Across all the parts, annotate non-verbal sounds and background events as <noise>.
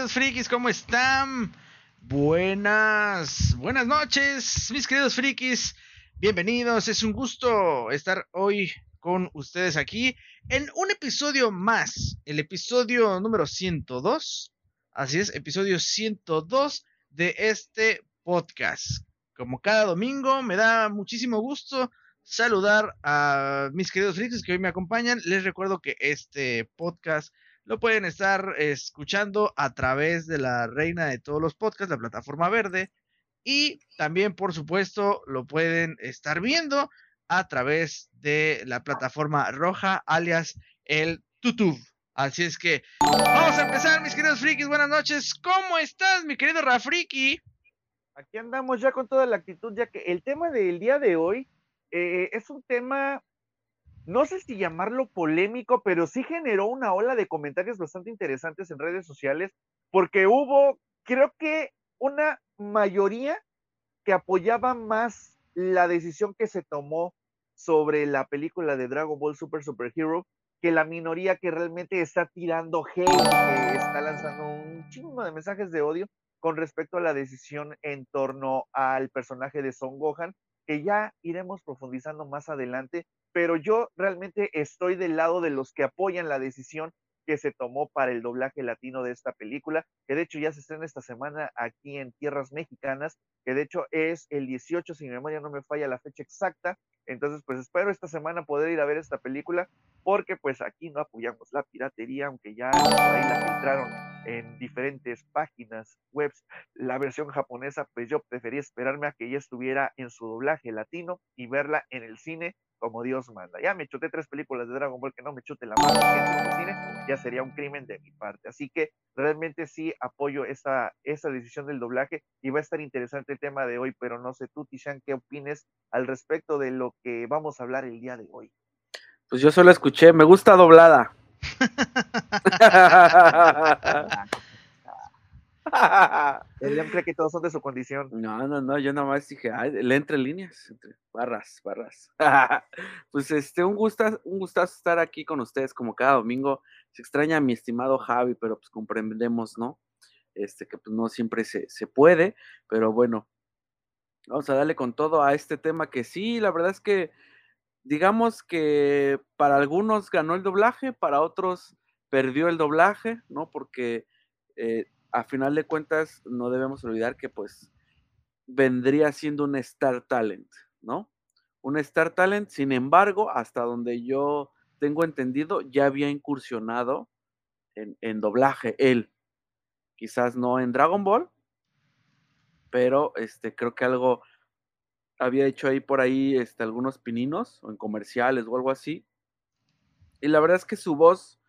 queridos frikis, ¿cómo están? Buenas, buenas noches, mis queridos frikis. Bienvenidos, es un gusto estar hoy con ustedes aquí en un episodio más, el episodio número 102. Así es, episodio 102 de este podcast. Como cada domingo, me da muchísimo gusto saludar a mis queridos frikis que hoy me acompañan. Les recuerdo que este podcast lo pueden estar escuchando a través de la reina de todos los podcasts, la plataforma verde. Y también, por supuesto, lo pueden estar viendo a través de la plataforma roja, alias el YouTube. Así es que vamos a empezar, mis queridos frikis. Buenas noches. ¿Cómo estás, mi querido Rafriki? Aquí andamos ya con toda la actitud, ya que el tema del día de hoy eh, es un tema no sé si llamarlo polémico, pero sí generó una ola de comentarios bastante interesantes en redes sociales, porque hubo, creo que, una mayoría que apoyaba más la decisión que se tomó sobre la película de Dragon Ball Super Super Hero que la minoría que realmente está tirando hate, que está lanzando un chingo de mensajes de odio con respecto a la decisión en torno al personaje de Son Gohan, que ya iremos profundizando más adelante, pero yo realmente estoy del lado de los que apoyan la decisión que se tomó para el doblaje latino de esta película, que de hecho ya se estrena esta semana aquí en tierras mexicanas, que de hecho es el 18, si mi memoria no me falla la fecha exacta. Entonces, pues espero esta semana poder ir a ver esta película, porque pues aquí no apoyamos la piratería, aunque ya ahí la filtraron en diferentes páginas webs. La versión japonesa, pues yo preferí esperarme a que ya estuviera en su doblaje latino y verla en el cine como Dios manda. Ya me chuté tres películas de Dragon Ball que no me chute la mano en el cine, ya sería un crimen de mi parte. Así que realmente sí apoyo esa, esa decisión del doblaje y va a estar interesante el tema de hoy, pero no sé tú, Tishan, qué opines al respecto de lo que vamos a hablar el día de hoy. Pues yo solo escuché, me gusta doblada. <laughs> <laughs> <laughs> <laughs> Él cree que todos son de su condición. No, no, no, yo nada más dije, le entre líneas, entre barras, barras. <laughs> pues este, un gustazo, un gustazo estar aquí con ustedes como cada domingo. Se extraña a mi estimado Javi, pero pues comprendemos, ¿no? Este, que pues no siempre se, se puede, pero bueno, vamos a darle con todo a este tema que sí, la verdad es que digamos que para algunos ganó el doblaje, para otros perdió el doblaje, ¿no? Porque eh, a final de cuentas no debemos olvidar que pues vendría siendo un Star Talent, ¿no? Un Star Talent, sin embargo, hasta donde yo tengo entendido, ya había incursionado en, doblaje él. Quizás no en Dragon Ball, pero este, creo que algo había hecho ahí por ahí este, algunos pininos o en comerciales o algo así. Y la verdad es que su voz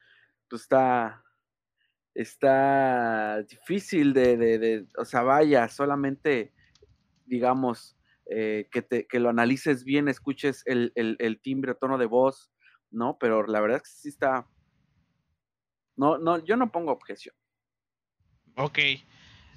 pues, está, está difícil de, de, o sea, vaya, solamente, digamos, eh, que, te, que lo analices bien, escuches el, el, el timbre, tono de voz, ¿no? Pero la verdad es que sí está, no, no, yo no pongo objeción. Ok.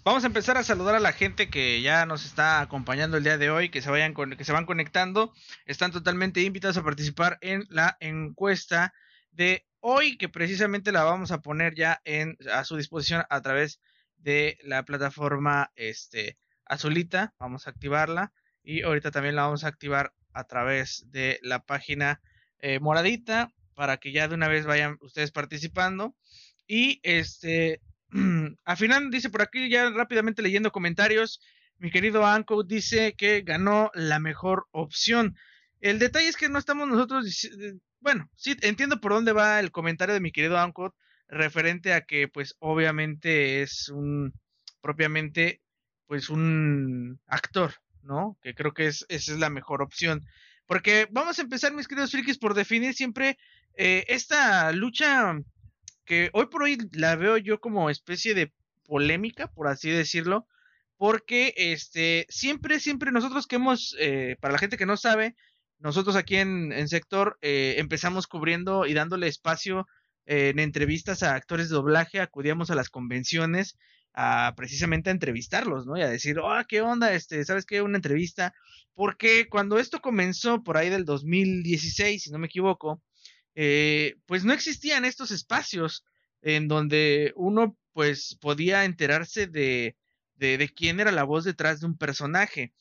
Vamos a empezar a saludar a la gente que ya nos está acompañando el día de hoy, que se vayan con, que se van conectando. Están totalmente invitados a participar en la encuesta de hoy, que precisamente la vamos a poner ya en, a su disposición a través de la plataforma este, azulita. Vamos a activarla y ahorita también la vamos a activar a través de la página eh, moradita para que ya de una vez vayan ustedes participando. Y este, <clears throat> al final dice por aquí ya rápidamente leyendo comentarios, mi querido Anko dice que ganó la mejor opción. El detalle es que no estamos nosotros bueno, sí, entiendo por dónde va el comentario de mi querido Ancot referente a que, pues, obviamente es un, propiamente, pues, un actor, ¿no? Que creo que es, esa es la mejor opción. Porque vamos a empezar, mis queridos frikis, por definir siempre eh, esta lucha que hoy por hoy la veo yo como especie de polémica, por así decirlo, porque este siempre, siempre nosotros que hemos, eh, para la gente que no sabe, nosotros aquí en, sector eh, empezamos cubriendo y dándole espacio eh, en entrevistas a actores de doblaje, acudíamos a las convenciones a precisamente a entrevistarlos, ¿no? Y a decir, oh, ¿qué onda? Este, ¿sabes qué? Una entrevista. Porque cuando esto comenzó por ahí del 2016, si no me equivoco, eh, pues no existían estos espacios en donde uno pues podía enterarse de, de, de quién era la voz detrás de un personaje.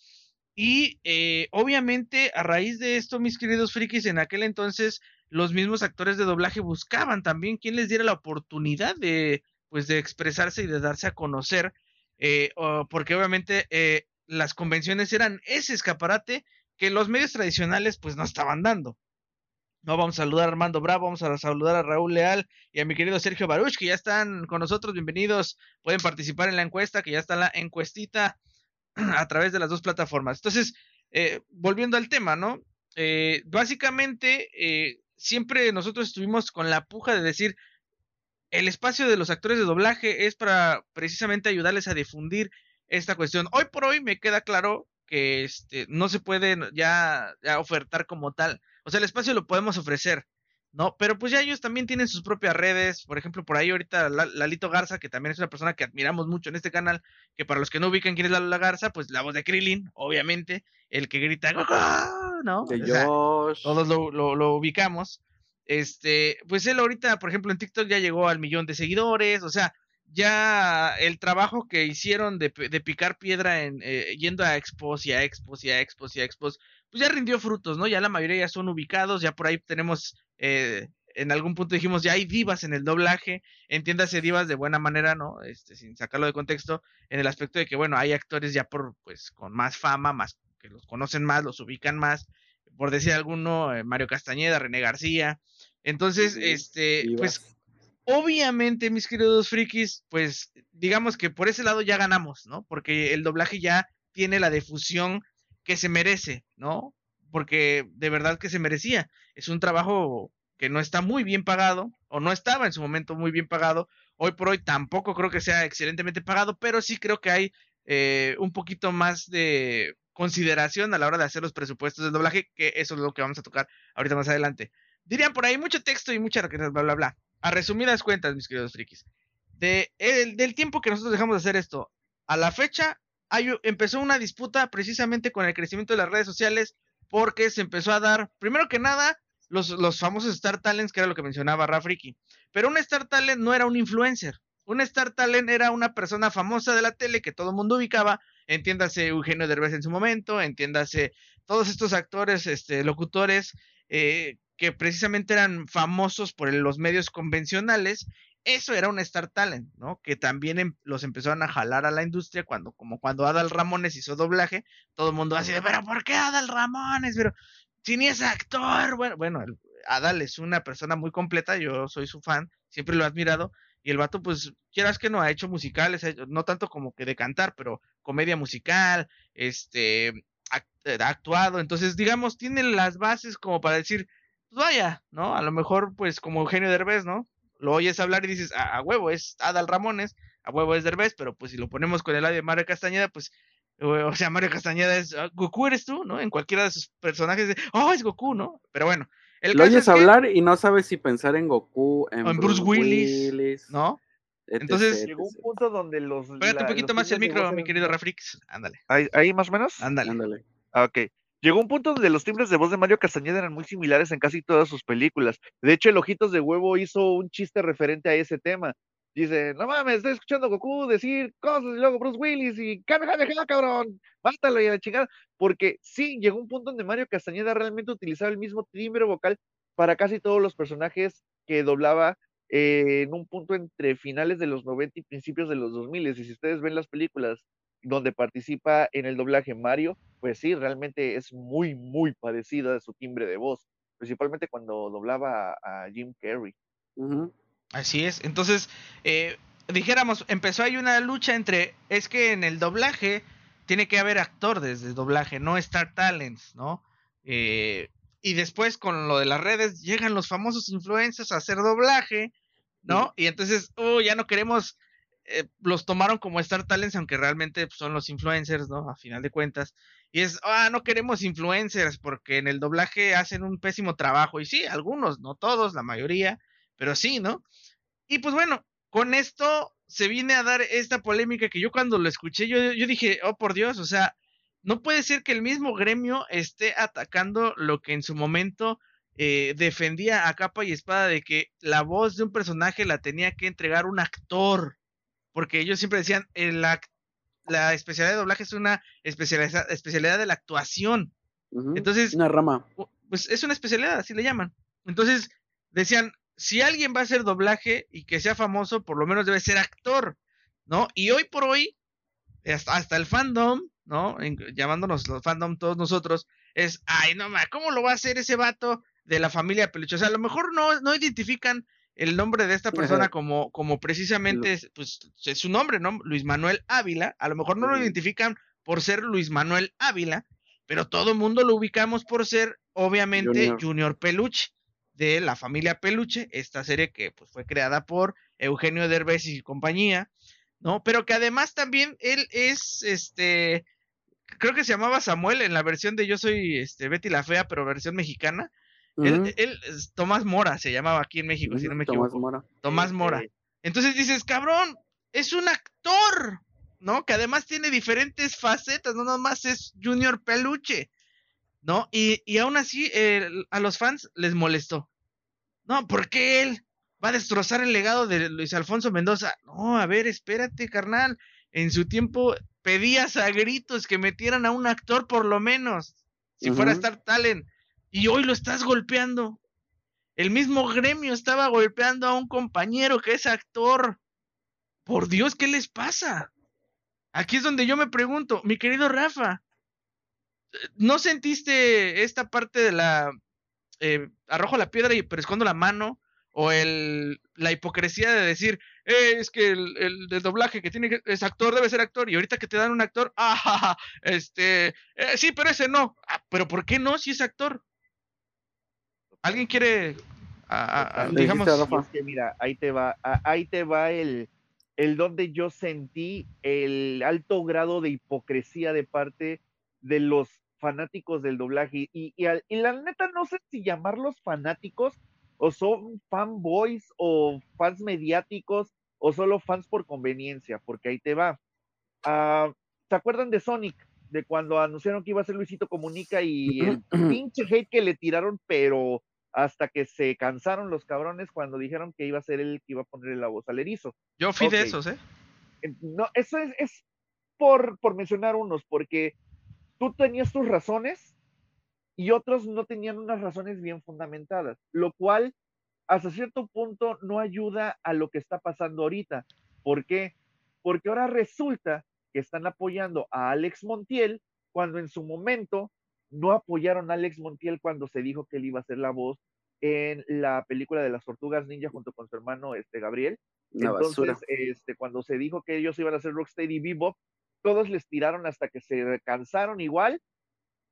Y eh, obviamente a raíz de esto, mis queridos frikis, en aquel entonces los mismos actores de doblaje buscaban también quien les diera la oportunidad de, pues, de expresarse y de darse a conocer, eh, porque obviamente eh, las convenciones eran ese escaparate que los medios tradicionales pues no estaban dando. No, vamos a saludar a Armando Bravo, vamos a saludar a Raúl Leal y a mi querido Sergio Baruch, que ya están con nosotros, bienvenidos, pueden participar en la encuesta, que ya está la encuestita <clears throat> a través de las dos plataformas. Entonces, eh, volviendo al tema, ¿no? Eh, básicamente, eh, siempre nosotros estuvimos con la puja de decir, el espacio de los actores de doblaje es para precisamente ayudarles a difundir esta cuestión. Hoy por hoy me queda claro que este, no se puede ya, ya ofertar como tal. O sea, el espacio lo podemos ofrecer, ¿no? Pero pues ya ellos también tienen sus propias redes, por ejemplo, por ahí ahorita Lalito Garza, que también es una persona que admiramos mucho en este canal, que para los que no ubican quién es Lalo Garza, pues la voz de Krillin, obviamente, el que grita, ¿no? De todos lo, lo, lo, ubicamos. Este, pues él ahorita, por ejemplo, en TikTok ya llegó al millón de seguidores, o sea, ya el trabajo que hicieron de, de picar piedra en eh, yendo a expos y a expos y a expos y a expos, pues ya rindió frutos, ¿no? Ya la mayoría ya son ubicados, ya por ahí tenemos, eh, en algún punto dijimos, ya hay divas en el doblaje, entiéndase divas de buena manera, ¿no? Este, sin sacarlo de contexto, en el aspecto de que, bueno, hay actores ya por, pues, con más fama, más, que los conocen más, los ubican más, por decir alguno, eh, Mario Castañeda, René García, entonces, este, pues, obviamente, mis queridos frikis, pues, digamos que por ese lado ya ganamos, ¿no? Porque el doblaje ya tiene la difusión que se merece, ¿no? Porque de verdad que se merecía. Es un trabajo que no está muy bien pagado, o no estaba en su momento muy bien pagado. Hoy por hoy tampoco creo que sea excelentemente pagado, pero sí creo que hay eh, un poquito más de consideración a la hora de hacer los presupuestos del doblaje, que eso es lo que vamos a tocar ahorita más adelante. Dirían por ahí mucho texto y mucha bla bla bla. A resumidas cuentas, mis queridos frikis, de el, del tiempo que nosotros dejamos de hacer esto a la fecha, empezó una disputa precisamente con el crecimiento de las redes sociales porque se empezó a dar, primero que nada, los, los famosos Star Talents, que era lo que mencionaba Rafriki. Pero un Star Talent no era un influencer. Un Star Talent era una persona famosa de la tele que todo el mundo ubicaba. Entiéndase Eugenio Derbez en su momento, entiéndase todos estos actores, este, locutores, eh, que precisamente eran famosos por los medios convencionales eso era un Star Talent, ¿no? Que también em, los empezaron a jalar a la industria cuando, como cuando Adal Ramones hizo doblaje, todo el mundo así de, pero ¿por qué Adal Ramones? Pero si ni es actor, bueno, bueno, Adal es una persona muy completa, yo soy su fan, siempre lo he admirado, y el vato, pues, quieras que no, ha hecho musicales, no tanto como que de cantar, pero comedia musical, este, eh, ha actuado, entonces, digamos, tiene las bases como para decir, pues vaya, ¿no? A lo mejor, pues, como Eugenio Derbez, ¿no? Lo oyes hablar y dices, a, huevo, es Adal Ramones, a huevo es Derbez, pero pues si lo ponemos con el de Mario Castañeda, pues, o sea, Mario Castañeda es, ah, Goku eres tú, ¿no? En cualquiera de sus personajes, de, oh, es Goku, ¿no? Pero bueno. El lo oyes hablar y no sabes si pensar en Goku, en, en Bruce, Willis, ¿no? Entonces, llegó un punto donde los. Pégate un poquito más el micro, mi querido Rafrix. Ándale. ¿Ahí, ¿Ahí, más o menos? Ándale. Ándale. Ah, ok. Llegó un punto donde los timbres de voz de Mario Castañeda eran muy similares en casi todas sus películas. De hecho, el Ojitos de Huevo hizo un chiste referente a ese tema. Dice, no mames, estoy escuchando Goku decir cosas y luego Bruce Willis y Kamehameha, cabrón, mátalo y a la chingada. Porque sí, llegó un punto donde Mario Castañeda realmente utilizaba el mismo timbre vocal para casi todos los personajes que doblaba eh, en un punto entre finales de los 90 y principios de los 2000. Y si ustedes ven las películas donde participa en el doblaje Mario, pues sí, realmente es muy, muy parecida a su timbre de voz, principalmente cuando doblaba a, Jim Carrey. Así es, entonces, eh, dijéramos, empezó ahí una lucha entre, es que en el doblaje tiene que haber actores de doblaje, no Star Talents, ¿no? Eh, y después con lo de las redes llegan los famosos influencers a hacer doblaje, ¿no? Y entonces, oh, ya no queremos eh, los tomaron como Star Talents, aunque realmente pues, son los influencers, ¿no? A final de cuentas. Y es, ah, no queremos influencers porque en el doblaje hacen un pésimo trabajo. Y sí, algunos, no todos, la mayoría, pero sí, ¿no? Y pues bueno, con esto se viene a dar esta polémica que yo cuando lo escuché, yo, yo dije, oh por Dios, o sea, no puede ser que el mismo gremio esté atacando lo que en su momento eh, defendía a capa y espada de que la voz de un personaje la tenía que entregar un actor porque ellos siempre decían, el la especialidad de doblaje es una especialidad, especialidad de la actuación. Entonces, una rama. Pues es una especialidad, así le llaman. Entonces, decían, si alguien va a hacer doblaje y que sea famoso, por lo menos debe ser actor, ¿no? Y hoy por hoy, hasta, el fandom, ¿no? llamándonos los fandom todos nosotros, es, ay, no, ma, ¿cómo lo va a hacer ese vato de la familia Peluche? O sea, a lo mejor no, no identifican el nombre de esta persona como, como precisamente, pues, es su nombre, ¿no? Luis Manuel Ávila. A lo mejor no lo identifican por ser Luis Manuel Ávila, pero todo el mundo lo ubicamos por ser, obviamente, Junior. Peluche, de la familia Peluche, esta serie que pues, fue creada por Eugenio Derbez y compañía, ¿no? Pero que además también él es, este, creo que se llamaba Samuel en la versión de Yo soy este, Betty la Fea, pero versión mexicana. Él, Tomás Mora se llamaba aquí en México, si no me equivoco. Tomás Mora. Tomás Mora. Entonces dices, cabrón, es un actor, ¿no? Que además tiene diferentes facetas, no nomás es Junior Peluche, ¿no? Y, y aún así a los fans les molestó. No, ¿por qué él va a destrozar el legado de Luis Alfonso Mendoza? No, a ver, espérate, carnal. En su tiempo pedías a gritos que metieran a un actor por lo menos, si fuera a Star Talent, y hoy lo estás golpeando. El mismo gremio estaba golpeando a un compañero que es actor. Por Dios, ¿qué les pasa? Aquí es donde yo me pregunto, mi querido Rafa, ¿no sentiste esta parte de la eh, arrojo la piedra y pero escondo la mano? O el, la hipocresía de decir, eh, es que el, doblaje que tiene que, es actor, debe ser actor, y ahorita que te dan un actor, <laughs> ah, este, eh, sí, pero ese no. Ah, pero ¿por qué no si es actor? ¿Alguien quiere, digamos, mira, ahí te va, ahí te va el, el donde yo sentí el alto grado de hipocresía de parte de los fanáticos del doblaje. Y, y, la neta, no sé si llamarlos fanáticos o son fanboys o fans mediáticos o solo fans por conveniencia, porque ahí te va. Ah, ¿Se acuerdan de Sonic? De cuando anunciaron que iba a ser Luisito Comunica y el <clears throat> pinche hate que le tiraron, pero hasta que se cansaron los cabrones cuando dijeron que iba a ser él que iba a ponerle la voz al erizo. Yo fui de esos, ¿eh? No, eso es, es por, por mencionar unos, porque tú tenías tus razones y otros no tenían unas razones bien fundamentadas, lo cual hasta cierto punto no ayuda a lo que está pasando ahorita. ¿Por qué? Porque ahora resulta que están apoyando a Alex Montiel cuando en su momento no apoyaron a Alex Montiel cuando se dijo que él iba a ser la voz en la película de las tortugas ninja junto con su hermano este Gabriel. Entonces, este, cuando se dijo que ellos iban a ser Rocksteady y Bebop, todos les tiraron hasta que se cansaron igual,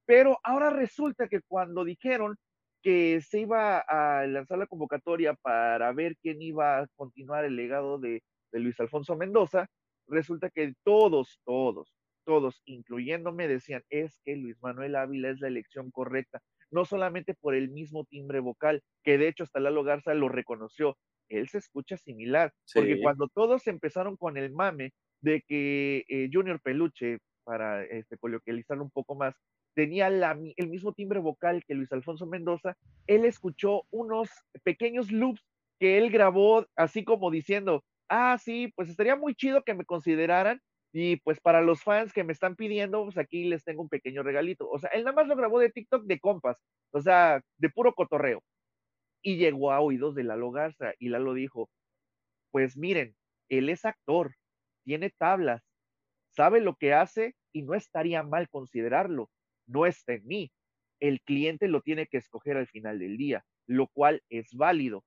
pero ahora resulta que cuando dijeron que se iba a lanzar la convocatoria para ver quién iba a continuar el legado de, de Luis Alfonso Mendoza, resulta que todos, todos, todos, incluyéndome, decían, es que Luis Manuel Ávila es la elección correcta, no solamente por el mismo timbre vocal, que de hecho hasta Lalo Garza lo reconoció, él se escucha similar, porque cuando todos empezaron con el mame de que eh, Junior Peluche, para este, coloquializarlo un poco más, tenía el mismo timbre vocal que Luis Alfonso Mendoza, él escuchó unos pequeños loops que él grabó así como diciendo, ah, sí, pues estaría muy chido que me consideraran y pues para los fans que me están pidiendo, pues aquí les tengo un pequeño regalito. O sea, él nada más lo grabó de TikTok de compas, o sea, de puro cotorreo. Y llegó a oídos de Lalo Garza y Lalo dijo, pues miren, él es actor, tiene tablas, sabe lo que hace y no estaría mal considerarlo. No está en mí. El cliente lo tiene que escoger al final del día, lo cual es válido.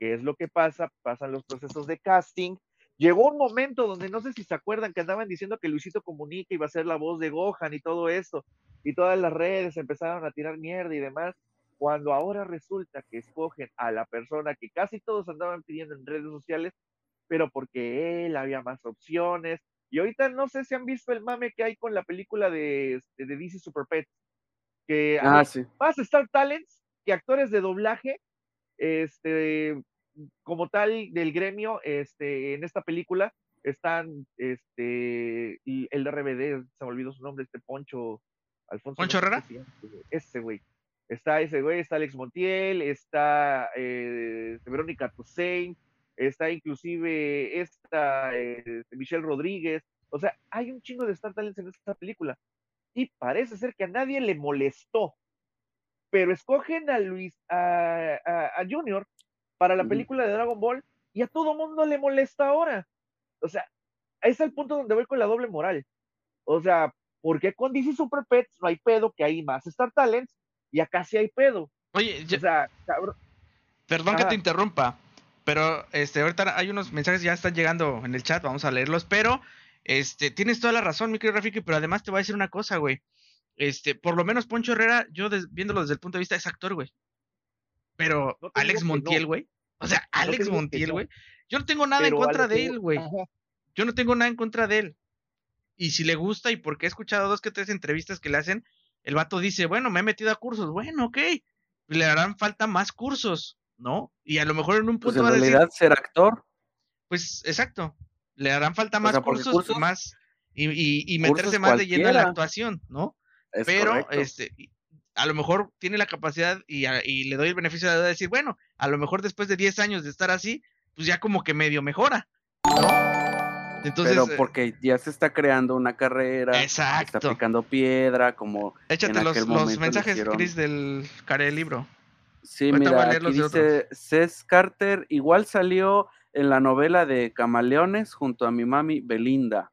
¿Qué es lo que pasa? Pasan los procesos de casting Llegó un momento donde no sé si se acuerdan que andaban diciendo que Luisito Comunica iba a ser la voz de Gohan y todo esto, y todas las redes empezaron a tirar mierda y demás, cuando ahora resulta que escogen a la persona que casi todos andaban pidiendo en redes sociales, pero porque él había más opciones. Y ahorita no sé si han visto el mame que hay con la película de, este, de DC Super Pets, que ah, sí. más Star Talents que actores de doblaje, este, como tal del gremio, este, en esta película están este, el RBD, se me olvidó su nombre, este Poncho, Alfonso. ¿Poncho Herrera? Ese güey. Está ese güey, está Alex Montiel, está eh, Verónica Toussaint, está inclusive esta eh, Michelle Rodríguez, o sea, hay un chingo de Star Talents en esta película. Y parece ser que a nadie le molestó. Pero escogen a Luis, a, Junior para la película de Dragon Ball y a todo mundo le molesta ahora. O sea, es el punto donde voy con la doble moral. O sea, ¿por qué con DC Super Pets no hay pedo que hay más Star Talents y acá sí hay pedo? Oye, o sea, Perdón que te interrumpa, pero este ahorita hay unos mensajes ya están llegando en el chat, vamos a leerlos, pero este, tienes toda la razón, mi querido Rafiki, pero además te voy a decir una cosa, güey. Este, por lo menos Poncho Herrera, yo viéndolo desde el punto de vista es actor, güey. Pero Alex Montiel, güey. O sea, Alex Montiel, güey. Yo no tengo nada en contra de él, güey. Yo no tengo nada en contra de él. Y si le gusta, y porque he escuchado dos que tres entrevistas que le hacen, el vato dice, bueno, me he metido a cursos. Bueno, ok. Le harán falta más cursos, ¿no? Y a lo mejor en un pues, punto en realidad ser actor. Pues exacto. Le harán falta más cursos, más y, y, meterse más de lleno en la actuación, ¿no? Pero este a lo mejor tiene la capacidad y, y, le doy el beneficio de decir, bueno, a lo mejor después de 10 años de estar así, pues ya como que medio mejora, ¿no? Entonces, Pero eh porque ya se está creando una carrera, exacto. está picando piedra, como. Échate los, los mensajes, Chris, del care libro. Sí, mira, aquí dice Cés Carter, igual salió en la novela de Camaleones junto a mi mami Belinda.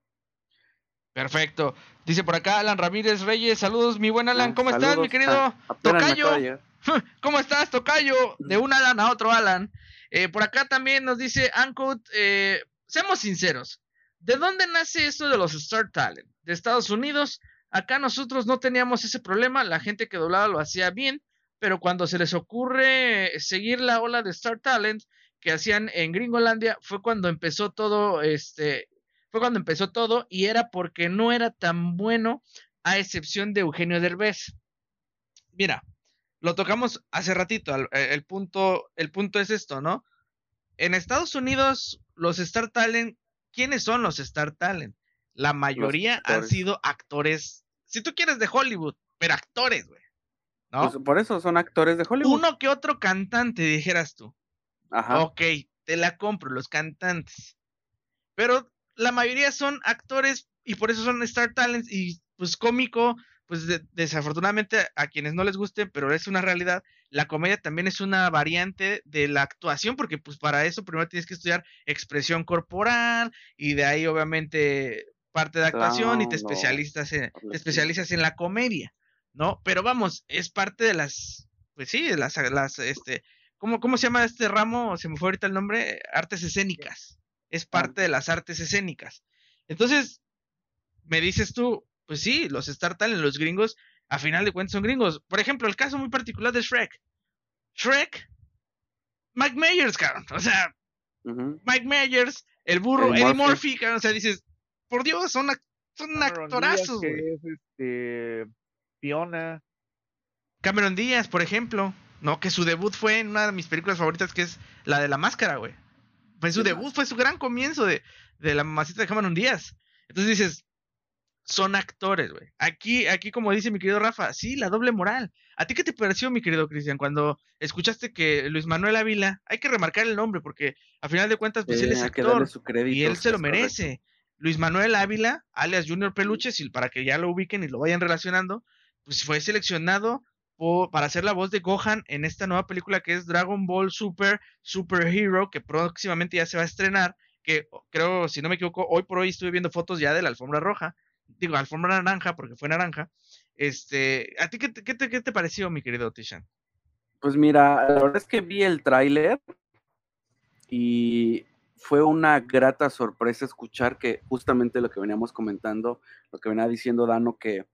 Perfecto. Dice por acá Alan Ramírez Reyes, saludos, mi buen Alan, ¿cómo estás, mi querido ah, Tocayo? <laughs> ¿Cómo estás, Tocayo? De un Alan a otro Alan. Eh, por acá también nos dice Ancode, eh, seamos sinceros, ¿de dónde nace esto de los Star Talent? De Estados Unidos. Acá nosotros no teníamos ese problema, la gente que doblaba lo hacía bien, pero cuando se les ocurre seguir la ola de Star Talent, que hacían en Gringolandia fue cuando empezó todo, este, fue cuando empezó todo y era porque no era tan bueno a excepción de Eugenio Derbez. Mira, lo tocamos hace ratito, el, punto, el punto es esto, ¿no? En Estados Unidos, los Star Talent, ¿quiénes son los Star Talent? La mayoría han sido actores, si tú quieres de Hollywood, pero actores, güey. ¿no? Pues por eso son actores de Hollywood. Uno que otro cantante, dijeras tú. Ok, te la compro, los cantantes. Pero la mayoría son actores y por eso son Star Talents y pues cómico, pues desafortunadamente a quienes no les guste, pero es una realidad, la comedia también es una variante de la actuación, porque pues para eso primero tienes que estudiar expresión corporal y de ahí obviamente parte de actuación y te especializas en, te especializas en la comedia, ¿no? Pero vamos, es parte de las, pues sí, de las, las, este, ¿Cómo, ¿Cómo se llama este ramo? Se me fue ahorita el nombre. Artes escénicas. Es parte de las artes escénicas. Entonces, me dices tú, pues sí, los Star Talent, los gringos, a final de cuentas son gringos. Por ejemplo, el caso muy particular de Shrek. Shrek, Mike Myers, cabrón. O sea, Mike Myers, el burro, Eddie Murphy, cabrón. O sea, dices, por Dios, son, son actorazos, güey. Este, Fiona. Cameron Díaz, por ejemplo. No, que su debut fue en una de mis películas favoritas, que es la de la máscara, güey. Fue su debut, fue su gran comienzo de, de la mamacita de Cameron Díaz. Entonces dices, son actores, güey. Aquí, aquí, como dice mi querido Rafa, sí, la doble moral. ¿A ti qué te pareció, mi querido Cristian, cuando escuchaste que Luis Manuel Ávila, hay que remarcar el nombre, porque a final de cuentas, pues él es actor y él se lo merece. Luis Manuel Ávila, alias Junior Peluches, y para que ya lo ubiquen y lo vayan relacionando, pues fue seleccionado para hacer la voz de Gohan en esta nueva película que es Dragon Ball Super Super Hero, que próximamente ya se va a estrenar, que creo, si no me equivoco, hoy por hoy estuve viendo fotos ya de la alfombra roja, digo, alfombra naranja, porque fue naranja. Este, ¿a ti qué, qué, qué te pareció, mi querido Tishan? Pues mira, la verdad es que vi el tráiler y fue una grata sorpresa escuchar que justamente lo que veníamos comentando, lo que venía diciendo Dano, que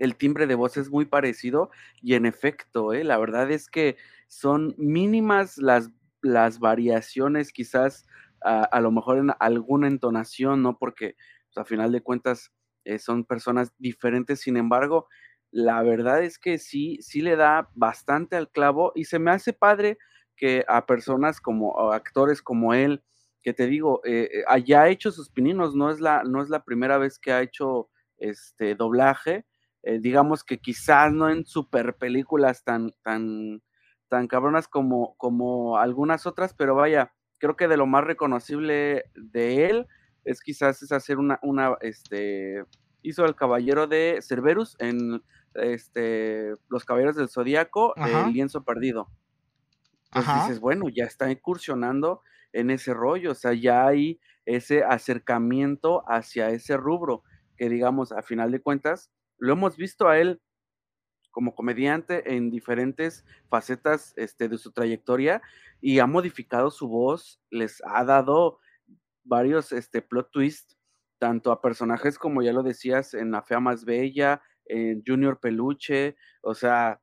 el timbre de voz es muy parecido y en efecto, ¿eh? la verdad es que son mínimas las, las variaciones, quizás a, lo mejor en alguna entonación, ¿no? Porque pues, a final de cuentas eh, son personas diferentes, sin embargo, la verdad es que sí, sí le da bastante al clavo y se me hace padre que a personas como actores como él, que te digo, eh, eh, haya hecho sus pininos, no es la, no es la primera vez que ha hecho este doblaje, eh, digamos que quizás no en super películas tan, tan, tan cabronas como, como algunas otras, pero vaya, creo que de lo más reconocible de él es quizás es hacer una, una, este, hizo el caballero de Cerberus en este, Los Caballeros del Zodíaco, el lienzo perdido. Entonces dices, bueno, ya está incursionando en ese rollo, o sea, ya hay ese acercamiento hacia ese rubro, que digamos, a final de cuentas, lo hemos visto a él como comediante en diferentes facetas este, de su trayectoria y ha modificado su voz, les ha dado varios este, plot twists, tanto a personajes como ya lo decías, en La Fea Más Bella, en Junior Peluche, o sea,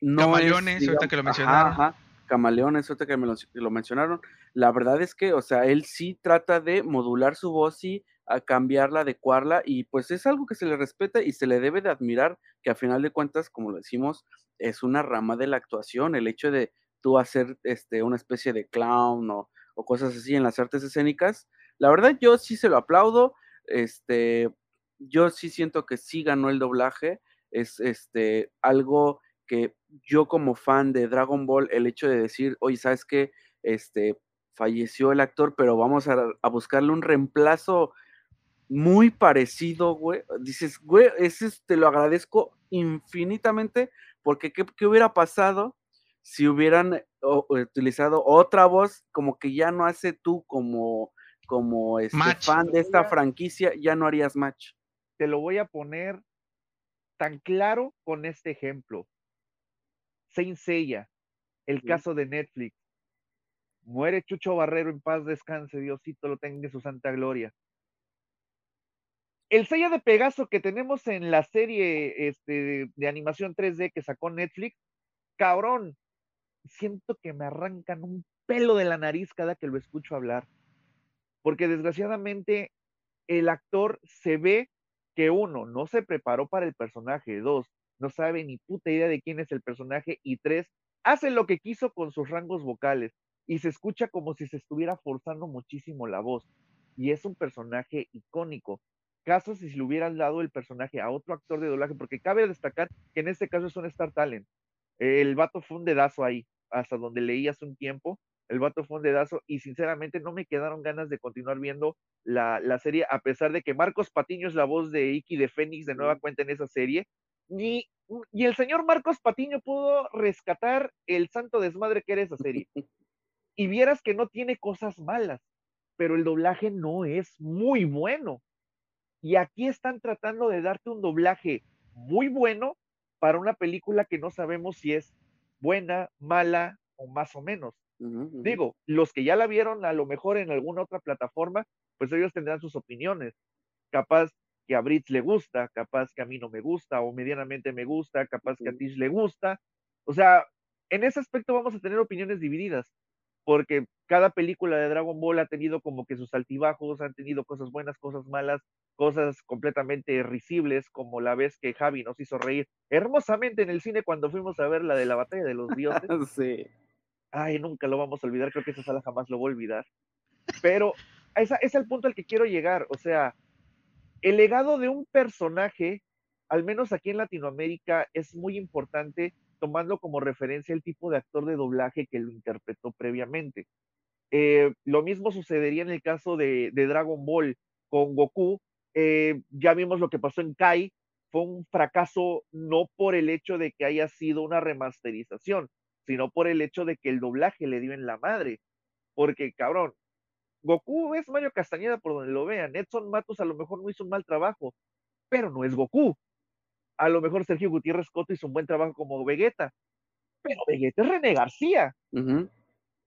no Camaleones, ahorita que lo mencionaron. Ajá, Camaleones, ahorita que me lo, mencionaron. La verdad es que, o sea, él sí trata de modular su voz y a cambiarla, adecuarla, y pues es algo que se le respeta y se le debe de admirar, que a final de cuentas, como lo decimos, es una rama de la actuación, el hecho de tú hacer este, una especie de clown o, cosas así en las artes escénicas, la verdad yo sí se lo aplaudo, este, yo sí siento que sí ganó el doblaje, es este, algo que yo como fan de Dragon Ball, el hecho de decir, oye, ¿sabes qué? Este, falleció el actor, pero vamos a, buscarle un reemplazo muy parecido, güey. Dices, güey, ese te lo agradezco infinitamente, porque ¿qué, qué hubiera pasado si hubieran utilizado otra voz como que ya no hace tú como como este fan de esta franquicia, ya no harías match. Te lo voy a poner tan claro con este ejemplo. Saint Seiya, el caso de Netflix. Muere Chucho Barrero en paz descanse, Diosito lo tenga en su santa gloria. El Seiya de Pegaso que tenemos en la serie este, de animación 3D que sacó Netflix, cabrón, siento que me arrancan un pelo de la nariz cada que lo escucho hablar porque desgraciadamente el actor se ve que uno, no se preparó para el personaje, dos, no sabe ni puta idea de quién es el personaje, y tres, hace lo que quiso con sus rangos vocales y se escucha como si se estuviera forzando muchísimo la voz. Y es un personaje icónico. Caso si le hubieran dado el personaje a otro actor de doblaje, porque cabe destacar que en este caso es un Star Talent. El vato fue un dedazo ahí, hasta donde leí hace un tiempo, el vato fue un dedazo y sinceramente no me quedaron ganas de continuar viendo la, serie, a pesar de que Marcos Patiño es la voz de Iki de Fénix de nueva cuenta en esa serie. Ni, y el señor Marcos Patiño pudo rescatar el santo desmadre que era esa serie. <laughs> Y vieras que no tiene cosas malas, pero el doblaje no es muy bueno. Y aquí están tratando de darte un doblaje muy bueno para una película que no sabemos si es buena, mala o más o menos. Digo, los que ya la vieron a lo mejor en alguna otra plataforma, pues ellos tendrán sus opiniones. Capaz que a Brits le gusta, capaz que a mí no me gusta, o medianamente me gusta, capaz que a Tish le gusta. O sea, en ese aspecto vamos a tener opiniones divididas, porque cada película de Dragon Ball ha tenido como que sus altibajos, han tenido cosas buenas, cosas malas, cosas completamente risibles, como la vez que Javi nos hizo reír hermosamente en el cine cuando fuimos a ver la de la batalla de los dioses. <laughs> sí ay, nunca lo vamos a olvidar, creo que esa sala jamás lo voy a olvidar. Pero ese es el punto al que quiero llegar, o sea, el legado de un personaje, al menos aquí en Latinoamérica, es muy importante tomando como referencia el tipo de actor de doblaje que lo interpretó previamente. Eh, lo mismo sucedería en el caso de, Dragon Ball con Goku. Eh, ya vimos lo que pasó en Kai. Fue un fracaso no por el hecho de que haya sido una remasterización, sino por el hecho de que el doblaje le dio en la madre. Porque, cabrón, Goku es Mario Castañeda por donde lo vean. Edson Matos a lo mejor no hizo un mal trabajo, pero no es Goku. A lo mejor Sergio Gutiérrez Coto hizo un buen trabajo como Vegeta, pero Vegeta es René García.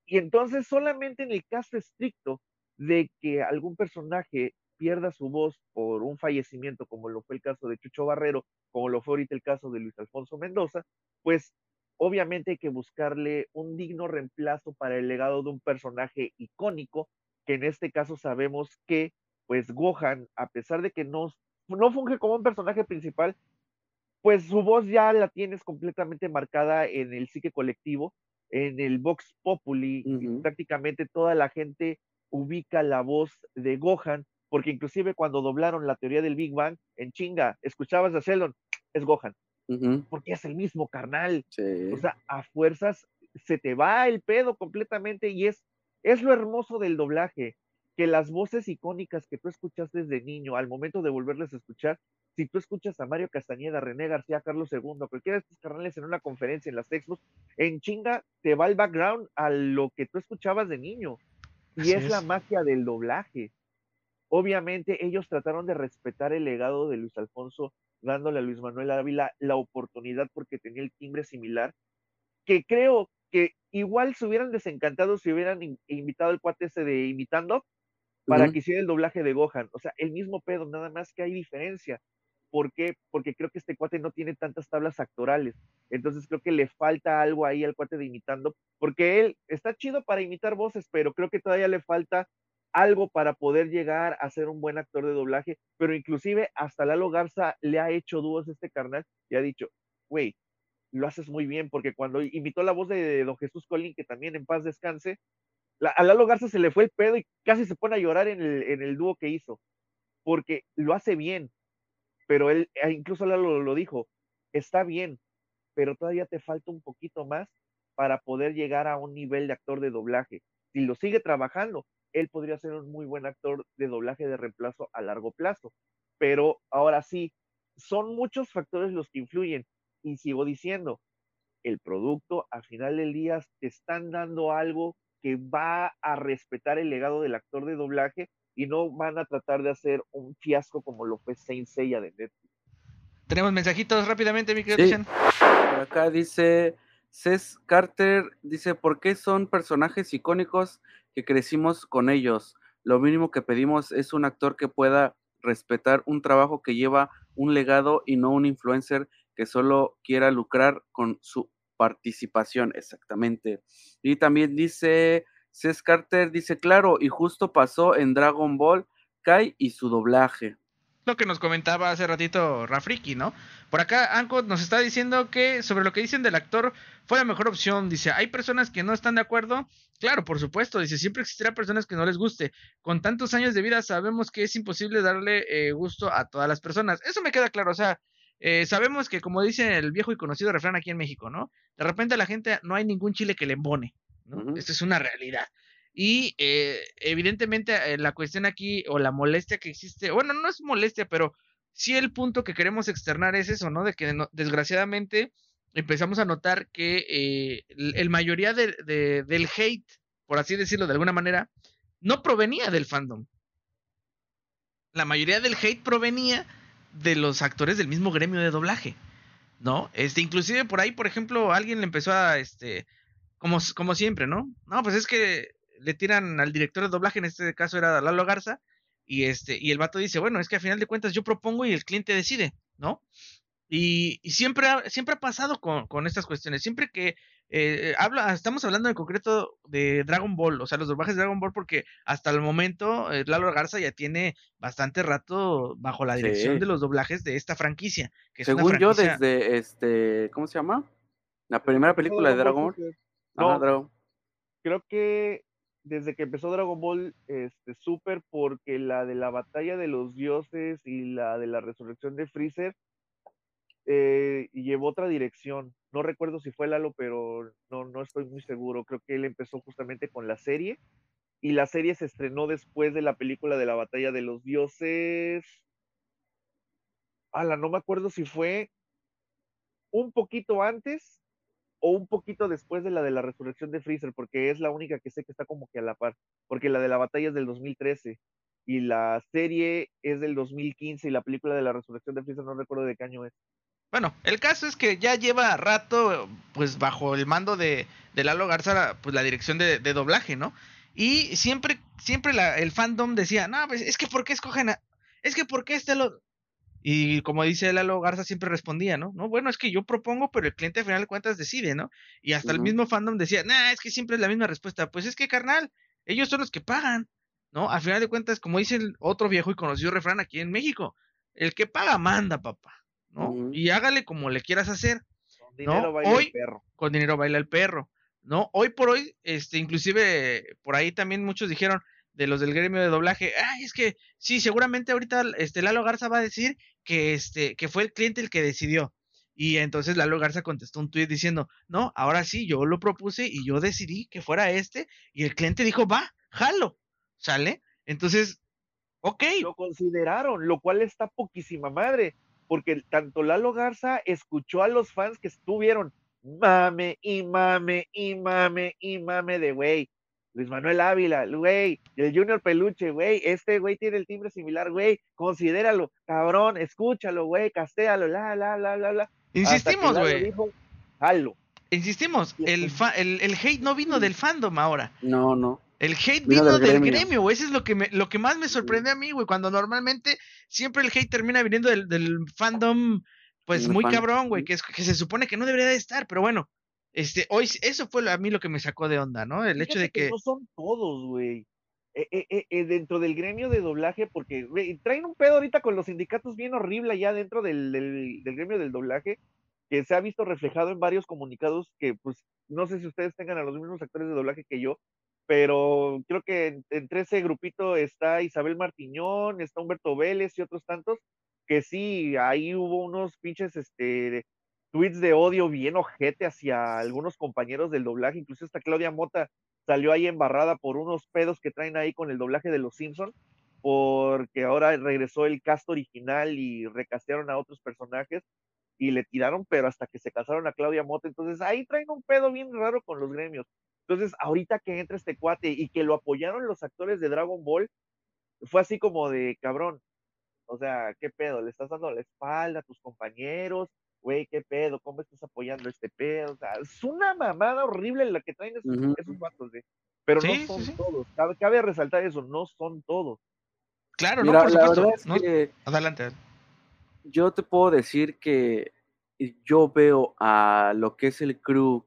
Y entonces solamente en el caso estricto de que algún personaje pierda su voz por un fallecimiento, como lo fue el caso de Chucho Barrero, como lo fue ahorita el caso de Luis Alfonso Mendoza, pues obviamente hay que buscarle un digno reemplazo para el legado de un personaje icónico, que en este caso sabemos que, pues Gohan, a pesar de que no, no funge como un personaje principal, pues su voz ya la tienes completamente marcada en el psique colectivo, en el Vox Populi, prácticamente toda la gente ubica la voz de Gohan, porque inclusive cuando doblaron la teoría del Big Bang, en chinga, escuchabas a Sheldon, es Gohan porque es el mismo carnal. O sea, a fuerzas se te va el pedo completamente y es Es lo hermoso del doblaje, que las voces icónicas que tú escuchaste desde niño, al momento de volverles a escuchar, si tú escuchas a Mario Castañeda, René García, Carlos II, cualquiera de estos carnales en una conferencia, en las textos, en chinga te va el background a lo que tú escuchabas de niño. Y es, la magia del doblaje. Obviamente ellos trataron de respetar el legado de Luis Alfonso, dándole a Luis Manuel Ávila la oportunidad porque tenía el timbre similar, que creo que igual se hubieran desencantado si hubieran invitado al cuate ese de imitando para que hiciera el doblaje de Gohan. O sea, el mismo pedo, nada más que hay diferencia. ¿Por qué? Porque creo que este cuate no tiene tantas tablas actorales. Entonces creo que le falta algo ahí al cuate de imitando, porque él está chido para imitar voces, pero creo que todavía le falta algo para poder llegar a ser un buen actor de doblaje, pero inclusive hasta Lalo Garza le ha hecho dúos a este carnal y ha dicho, güey, lo haces muy bien, porque cuando imitó la voz de Don Jesús Colín, que también en paz descanse, a Lalo Garza se le fue el pedo y casi se pone a llorar en el, en el dúo que hizo, porque lo hace bien, pero él, e incluso Lalo lo dijo, está bien, pero todavía te falta un poquito más para poder llegar a un nivel de actor de doblaje. Si lo sigue trabajando, él podría ser un muy buen actor de doblaje de reemplazo a largo plazo. Pero ahora sí, son muchos factores los que influyen. Y sigo diciendo, el producto, al final del día, te están dando algo que va a respetar el legado del actor de doblaje y no van a tratar de hacer un fiasco como lo fue Saint Seiya de Netflix. Tenemos mensajitos rápidamente, mi querido sí. Por acá dice Cés Carter, dice, ¿por qué son personajes icónicos que crecimos con ellos? Lo mínimo que pedimos es un actor que pueda respetar un trabajo que lleva un legado y no un influencer que solo quiera lucrar con su participación, exactamente. Y también dice Cés Carter dice, claro, y justo pasó en Dragon Ball Kai y su doblaje. Lo que nos comentaba hace ratito Rafriki, ¿no? Por acá Anko nos está diciendo que sobre lo que dicen del actor fue la mejor opción. Dice, hay personas que no están de acuerdo. Claro, por supuesto. Dice, siempre existirá personas que no les guste. Con tantos años de vida sabemos que es imposible darle eh, gusto a todas las personas. Eso me queda claro. O sea, eh, sabemos que como dice el viejo y conocido refrán aquí en México, ¿no? De repente a la gente no hay ningún chile que le embone. ¿No? Esta es una realidad. Y eh, evidentemente eh, la cuestión aquí o la molestia que existe, bueno, no es molestia, pero sí el punto que queremos externar es eso, ¿no? De que desgraciadamente empezamos a notar que eh, el, mayoría del hate, por así decirlo de alguna manera, no provenía del fandom. La mayoría del hate provenía de los actores del mismo gremio de doblaje, ¿no? Este, inclusive por ahí, por ejemplo, alguien le empezó a, este, como, como siempre, ¿no? No, pues es que le tiran al director de doblaje, en este caso era Lalo Garza, y este, y el vato dice, bueno, es que a final de cuentas yo propongo y el cliente decide, ¿no? Y, siempre, ha, siempre ha pasado con, estas cuestiones. Siempre que eh, habla, estamos hablando en concreto de Dragon Ball, o sea, los doblajes de Dragon Ball, porque hasta el momento eh, Lalo Garza ya tiene bastante rato bajo la dirección de los doblajes de esta franquicia. Que Según yo, desde este, ¿cómo se llama? La primera película de Dragon Ball. No, creo que desde que empezó Dragon Ball este, Super, porque la de la batalla de los dioses y la de la resurrección de Freezer eh, llevó otra dirección. No recuerdo si fue Lalo, pero no, no estoy muy seguro. Creo que él empezó justamente con la serie y la serie se estrenó después de la película de la batalla de los dioses. Ala, no me acuerdo si fue un poquito antes o un poquito después de la de la resurrección de Freezer, porque es la única que sé que está como que a la par, porque la de la batalla es del 2013 y la serie es del 2015 y la película de la resurrección de Freezer no recuerdo de qué año es. Bueno, el caso es que ya lleva rato, pues bajo el mando de, de Lalo Garza, pues la dirección de, doblaje, ¿no? Y siempre, siempre el fandom decía, no, pues es que ¿por qué escogen a, es que ¿por qué este lo, y como dice Lalo Garza, siempre respondía, ¿no? No, bueno, es que yo propongo, pero el cliente al final de cuentas decide, ¿no? Y hasta el mismo fandom decía, nah, es que siempre es la misma respuesta. Pues es que, carnal, ellos son los que pagan, ¿no? Al final de cuentas, como dice el otro viejo y conocido refrán aquí en México, el que paga manda, papá, ¿no? Y hágale como le quieras hacer. Con dinero baila el perro. Con dinero baila el perro, ¿no? Hoy por hoy, este, inclusive por ahí también muchos dijeron, de los del gremio de doblaje, ay, es que sí, seguramente ahorita este Lalo Garza va a decir que este que fue el cliente el que decidió. Y entonces Lalo Garza contestó un tweet diciendo, no, ahora sí, yo lo propuse y yo decidí que fuera este. Y el cliente dijo, va, jalo, ¿sale? Entonces, ok. Lo consideraron, lo cual está poquísima madre, porque tanto Lalo Garza escuchó a los fans que estuvieron mame y mame y mame y mame de güey. Luis Manuel Ávila, güey, el Junior Peluche, güey, este güey tiene el timbre similar, güey, considéralo, cabrón, escúchalo, güey, castéalo, la, la, la, la, la. Insistimos, güey. Insistimos, el, el, el, hate no vino del fandom ahora. No, no. El hate vino, del, gremio, güey. Eso es lo que, me, lo que más me sorprende a mí, güey. Cuando normalmente siempre el hate termina viniendo del, del fandom, pues muy cabrón, güey. Que, que se supone que no debería de estar, pero bueno. Este, hoy, eso fue a mí lo que me sacó de onda, ¿no? El hecho de que... No son todos, güey. Eh, eh, eh, dentro del gremio de doblaje, porque traen un pedo ahorita con los sindicatos bien horrible ya dentro del, del, gremio del doblaje, que se ha visto reflejado en varios comunicados que, pues, no sé si ustedes tengan a los mismos actores de doblaje que yo, pero creo que entre ese grupito está Isabel Martiñón, está Humberto Vélez y otros tantos, que sí, ahí hubo unos pinches, este, tweets de odio bien ojete hacia algunos compañeros del doblaje, incluso esta Claudia Mota salió ahí embarrada por unos pedos que traen ahí con el doblaje de Los Simpson, porque ahora regresó el cast original y recastearon a otros personajes y le tiraron, pero hasta que se casaron a Claudia Mota, entonces ahí traen un pedo bien raro con los gremios. Entonces, ahorita que entra este cuate y que lo apoyaron los actores de Dragon Ball, fue así como de cabrón. O sea, ¿qué pedo? ¿Le estás dando la espalda a tus compañeros? Güey, qué pedo, cómo estás apoyando este pedo. O sea, es una mamada horrible la que traen esos, esos vatos, güey. Pero no son todos. Cabe, resaltar eso, no son todos. Claro, no, por supuesto. Adelante. Yo te puedo decir que yo veo a lo que es el crew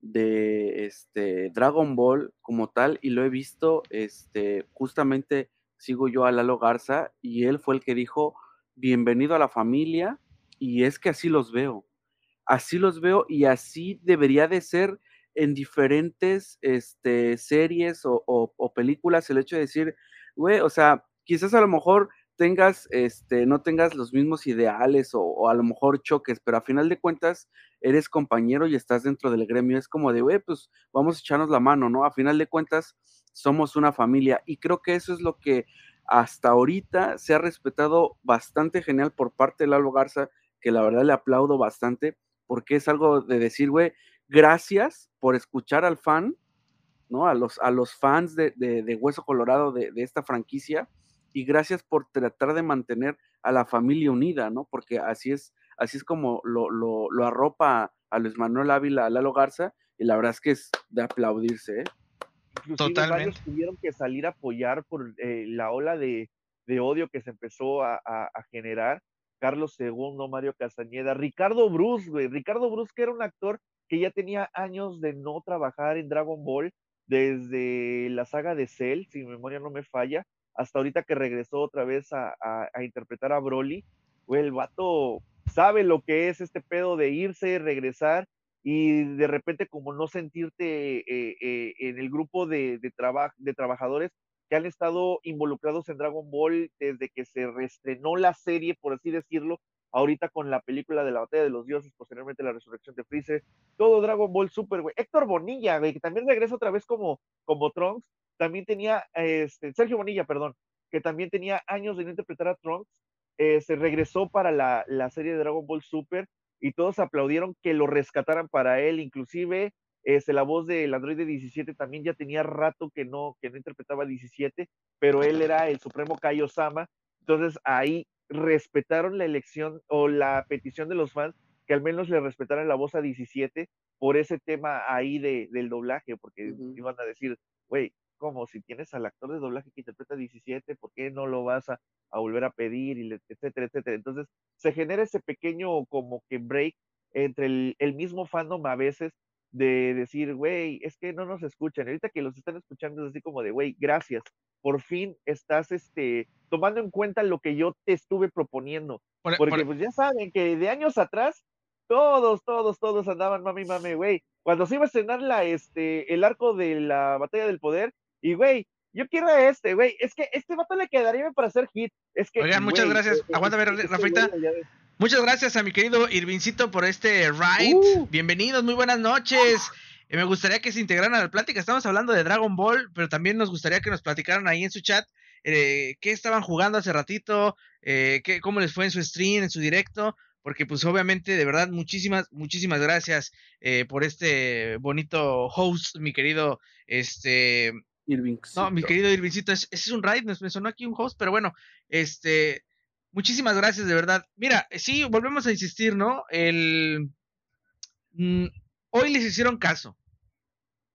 de este Dragon Ball como tal y lo he visto este justamente sigo yo a Lalo Garza y él fue el que dijo bienvenido a la familia y es que así los veo. Así los veo y así debería de ser en diferentes este, series o, películas el hecho de decir, güey, o sea, quizás a lo mejor tengas, este, no tengas los mismos ideales o, a lo mejor choques, pero a final de cuentas eres compañero y estás dentro del gremio. Es como de, güey, pues vamos a echarnos la mano, ¿no? A final de cuentas somos una familia y creo que eso es lo que hasta ahorita se ha respetado bastante genial por parte de Lalo Garza que la verdad le aplaudo bastante, porque es algo de decir, güey, gracias por escuchar al fan, ¿no? A los, a los fans de, de, Hueso Colorado de, de, esta franquicia, y gracias por tratar de mantener a la familia unida, ¿no? Porque así es, así es como lo, lo, lo arropa a Luis Manuel Ávila, a Lalo Garza, y la verdad es que es de aplaudirse, ¿eh? Totalmente. tuvieron que salir a apoyar por eh, la ola de, de, odio que se empezó a, a, a generar Carlos II, Mario Castañeda, Ricardo Bruce, güey. Ricardo Bruce, que era un actor que ya tenía años de no trabajar en Dragon Ball, desde la saga de Cell, si mi memoria no me falla, hasta ahorita que regresó otra vez a, interpretar a Broly. Güey, el vato sabe lo que es este pedo de irse, regresar y de repente como no sentirte eh, eh, en el grupo de, trabajadores que han estado involucrados en Dragon Ball desde que se reestrenó la serie, por así decirlo, ahorita con la película de la batalla de los dioses, posteriormente la resurrección de Freezer, todo Dragon Ball Super, güey. Héctor Bonilla, güey, que también regresa otra vez como, como Trunks, también tenía, este, Sergio Bonilla, perdón, que también tenía años de interpretar a Trunks, eh, se regresó para la, la serie de Dragon Ball Super y todos aplaudieron que lo rescataran para él, inclusive este, la voz del androide 17 también ya tenía rato que no, que no interpretaba 17, pero él era el Supremo Kaio Sama. Entonces ahí respetaron la elección o la petición de los fans que al menos le respetaran la voz a 17 por ese tema ahí de, del doblaje, porque iban a decir, güey, como si tienes al actor de doblaje que interpreta 17, ¿por qué no lo vas a, volver a pedir? Y etcétera, etcétera. Entonces se genera ese pequeño como que break entre el, el mismo fandom a veces de decir, güey, es que no nos escuchan. Ahorita que los están escuchando es así como de, güey, gracias. Por fin estás este, tomando en cuenta lo que yo te estuve proponiendo. Porque e pues ya saben que de años atrás, todos, todos, todos andaban mami, mami, güey. Cuando se iba a estrenar la, este, el arco de la batalla del poder, y güey, yo quiero a este, güey. Es que este vato le quedaría para hacer hit. Es que, Oigan, muchas gracias. Aguanta ver, Rafita. Muchas gracias a mi querido Irvincito por este ride. Uh. Bienvenidos, muy buenas noches. Eh, me gustaría que se integraran a la plática. Estamos hablando de Dragon Ball, pero también nos gustaría que nos platicaran ahí en su chat eh, qué estaban jugando hace ratito, eh, qué, cómo les fue en su stream, en su directo. Porque pues obviamente, de verdad, muchísimas, muchísimas gracias eh, por este bonito host, mi querido, este, Irving. no, mi querido Irvincito, es- ese es un raid, me me sonó aquí un host, pero bueno, este, muchísimas gracias, de verdad. Mira, sí, volvemos a insistir, ¿no? El, mm, hoy les hicieron caso.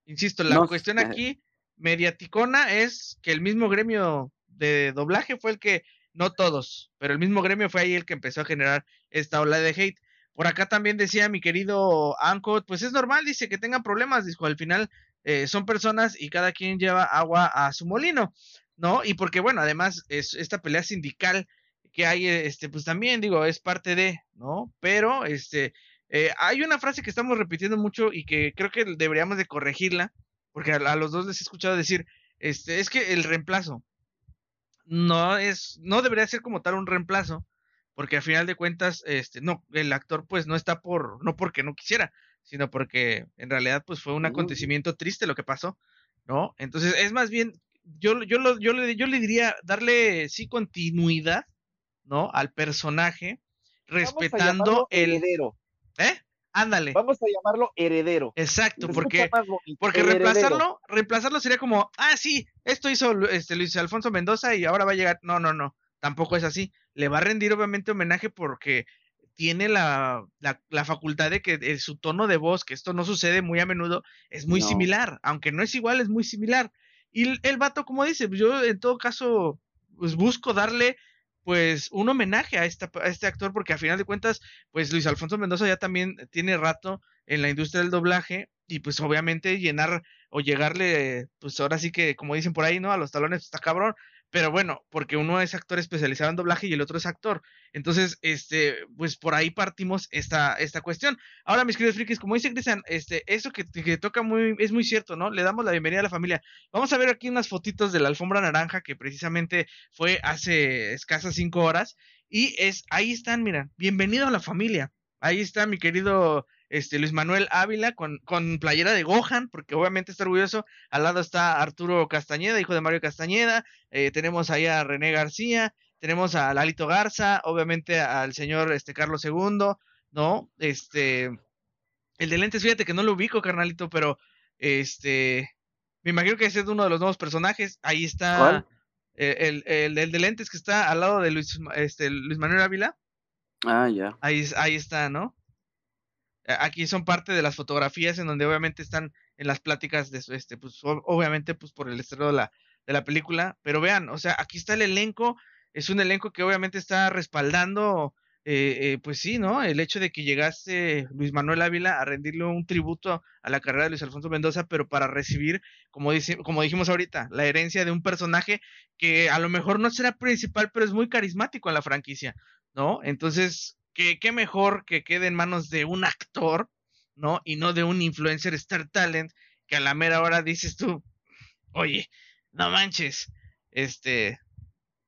Insisto, la No, cuestión eh. aquí, mediaticona, es que el mismo gremio de doblaje fue el que, no todos, pero el mismo gremio fue ahí el que empezó a generar esta ola de hate. Por acá también decía mi querido Ancot, pues es normal, dice que tengan problemas, dijo, al final eh, son personas y cada quien lleva agua a su molino, ¿no? Y porque, bueno, además es esta pelea sindical que hay, este, pues también digo, es parte de, ¿no? Pero, este, eh, hay una frase que estamos repitiendo mucho y que creo que deberíamos de corregirla, porque a, a los dos les he escuchado decir, este, es que el reemplazo no es, no debería ser como tal un reemplazo, porque a final de cuentas, este, no, el actor pues no está por, no porque no quisiera, sino porque en realidad pues fue un acontecimiento triste lo que pasó, ¿no? Entonces es más bien, yo, yo, lo, yo, le, yo le diría darle sí continuidad, ¿no? Al personaje, Vamos respetando el... heredero. ¿Eh? Ándale. Vamos a llamarlo heredero. Exacto, porque... Porque heredero. reemplazarlo, reemplazarlo sería como, ah, sí, esto hizo este, Luis Alfonso Mendoza y ahora va a llegar. No, no, no, tampoco es así. Le va a rendir obviamente homenaje porque tiene la, la, la facultad de que su tono de voz, que esto no sucede muy a menudo, es muy No. similar. Aunque no es igual, es muy similar. Y el, el vato, como dice, yo en todo caso, pues busco darle pues un homenaje a, a este actor porque a final de cuentas pues Luis Alfonso Mendoza ya también tiene rato en la industria del doblaje y pues obviamente llenar o llegarle, pues ahora sí que, como dicen por ahí, ¿no? A los talones está cabrón, pero bueno, porque uno es actor especializado en doblaje y el otro es actor. Entonces, este, pues por ahí partimos esta, esta cuestión. Ahora, mis queridos frikis, como dice Cristian, este, eso que, que toca muy, es muy cierto, ¿no? Le damos la bienvenida a la familia. Vamos a ver aquí unas fotitos de la alfombra naranja que precisamente fue hace escasas cinco horas. Y es, ahí están, mira, bienvenido a la familia. Ahí está mi querido este, Luis Manuel Ávila con, con playera de Gohan, porque obviamente está orgulloso. Al lado está Arturo Castañeda, hijo de Mario Castañeda. Eh, tenemos ahí a René García, tenemos a Lalito Garza, obviamente al señor este, Carlos II, ¿no? Este, el de lentes, fíjate que no lo ubico, carnalito, pero este, me imagino que ese es uno de los nuevos personajes. Ahí está ¿Cuál? el, el, el de lentes que está al lado de Luis, este, Luis Manuel Ávila. Ah, ya. Ahí, ahí está, ¿no? Aquí son parte de las fotografías en donde obviamente están en las pláticas de este, pues obviamente pues por el estreno de la, de la película, pero vean, o sea, aquí está el elenco, es un elenco que obviamente está respaldando, eh, eh, pues sí, ¿no? El hecho de que llegase Luis Manuel Ávila a rendirle un tributo a la carrera de Luis Alfonso Mendoza, pero para recibir, como dice, como dijimos ahorita, la herencia de un personaje que a lo mejor no será principal, pero es muy carismático en la franquicia. ¿no? Entonces, ¿qué, qué mejor que quede en manos de un actor, ¿no? Y no de un influencer Star Talent que a la mera hora dices tú, oye, no manches, este,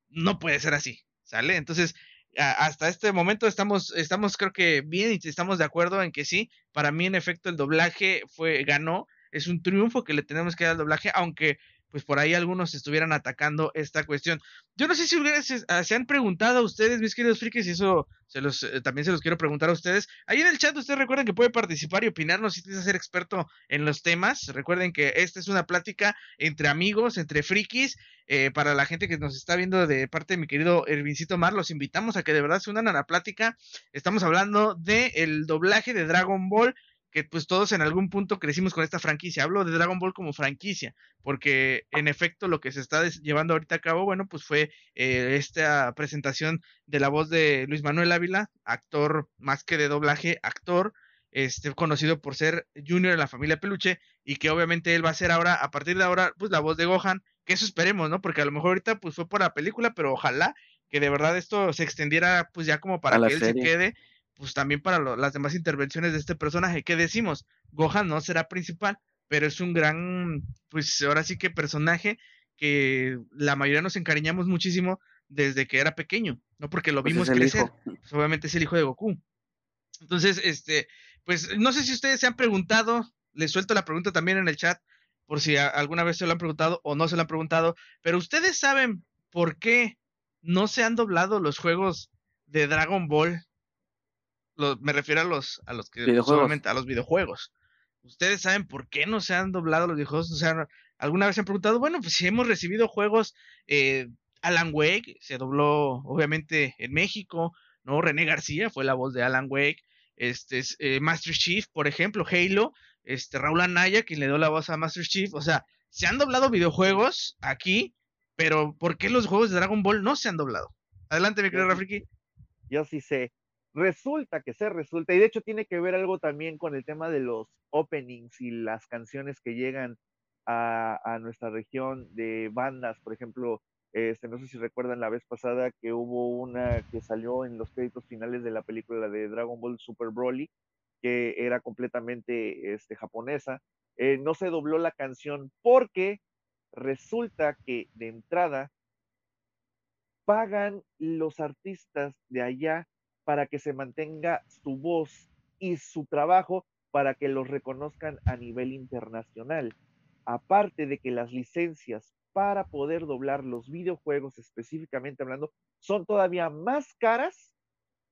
no puede ser así, ¿sale? Entonces, hasta este momento estamos, estamos creo que bien y estamos de acuerdo en que sí, para mí en efecto el doblaje fue, ganó, es un triunfo que le tenemos que dar al doblaje, aunque pues por ahí algunos estuvieran atacando esta cuestión. Yo no sé si ustedes se, han preguntado a ustedes, mis queridos frikis, y eso se los, eh, también se los quiero preguntar a ustedes. Ahí en el chat ustedes recuerden que puede participar y opinarnos si quieres ser experto en los temas. Recuerden que esta es una plática entre amigos, entre frikis. eh, para la gente que nos está viendo de parte de mi querido Ervincito Mar, los invitamos a que de verdad se unan a la plática. Estamos hablando del el doblaje de Dragon Ball que pues todos en algún punto crecimos con esta franquicia. Hablo de Dragon Ball como franquicia, porque en efecto lo que se está llevando ahorita a cabo, bueno, pues fue eh, esta presentación de la voz de Luis Manuel Ávila, actor más que de doblaje, actor, este, conocido por ser Junior en la familia Peluche, y que obviamente él va a ser ahora, a partir de ahora, pues la voz de Gohan, que eso esperemos, ¿no? Porque a lo mejor ahorita pues fue por la película, pero ojalá que de verdad esto se extendiera pues ya como para que él serie. se quede pues también para lo- las demás intervenciones de este personaje. ¿Qué decimos? Gohan no será principal, pero es un gran, pues ahora sí que personaje que la mayoría nos encariñamos muchísimo desde que era pequeño, no porque lo Pues vimos crecer. Pues, obviamente es el hijo de Goku. Entonces, este, pues no sé si ustedes se han preguntado, les suelto la pregunta también en el chat, por si a- alguna vez se lo han preguntado o no se lo han preguntado, pero ustedes saben por qué no se han doblado los juegos de Dragon Ball. Lo- me refiero a los, a los que Videojuegos. solamente a los videojuegos. Ustedes saben por qué no se han doblado los videojuegos, o sea, alguna vez se han preguntado, bueno, pues si hemos recibido juegos, eh, Alan Wake se dobló obviamente en México, ¿no? René García fue la voz de Alan Wake, este es, eh, Master Chief, por ejemplo, Halo, este Raúl Anaya, quien le dio la voz a Master Chief, o sea, se han doblado videojuegos aquí, pero ¿por qué los juegos de Dragon Ball no se han doblado? Adelante, mi querido Rafriki. yo sí sé. Resulta que se resulta, y de hecho tiene que ver algo también con el tema de los openings y las canciones que llegan a, nuestra región de bandas, por ejemplo, este, no sé si recuerdan la vez pasada que hubo una que salió en los créditos finales de la película de Dragon Ball Super Broly, que era completamente este, japonesa. Eh, no se dobló la canción porque resulta que de entrada pagan los artistas de allá para que se mantenga su voz y su trabajo para que los reconozcan a nivel internacional. Aparte de que las licencias para poder doblar los videojuegos específicamente hablando son todavía más caras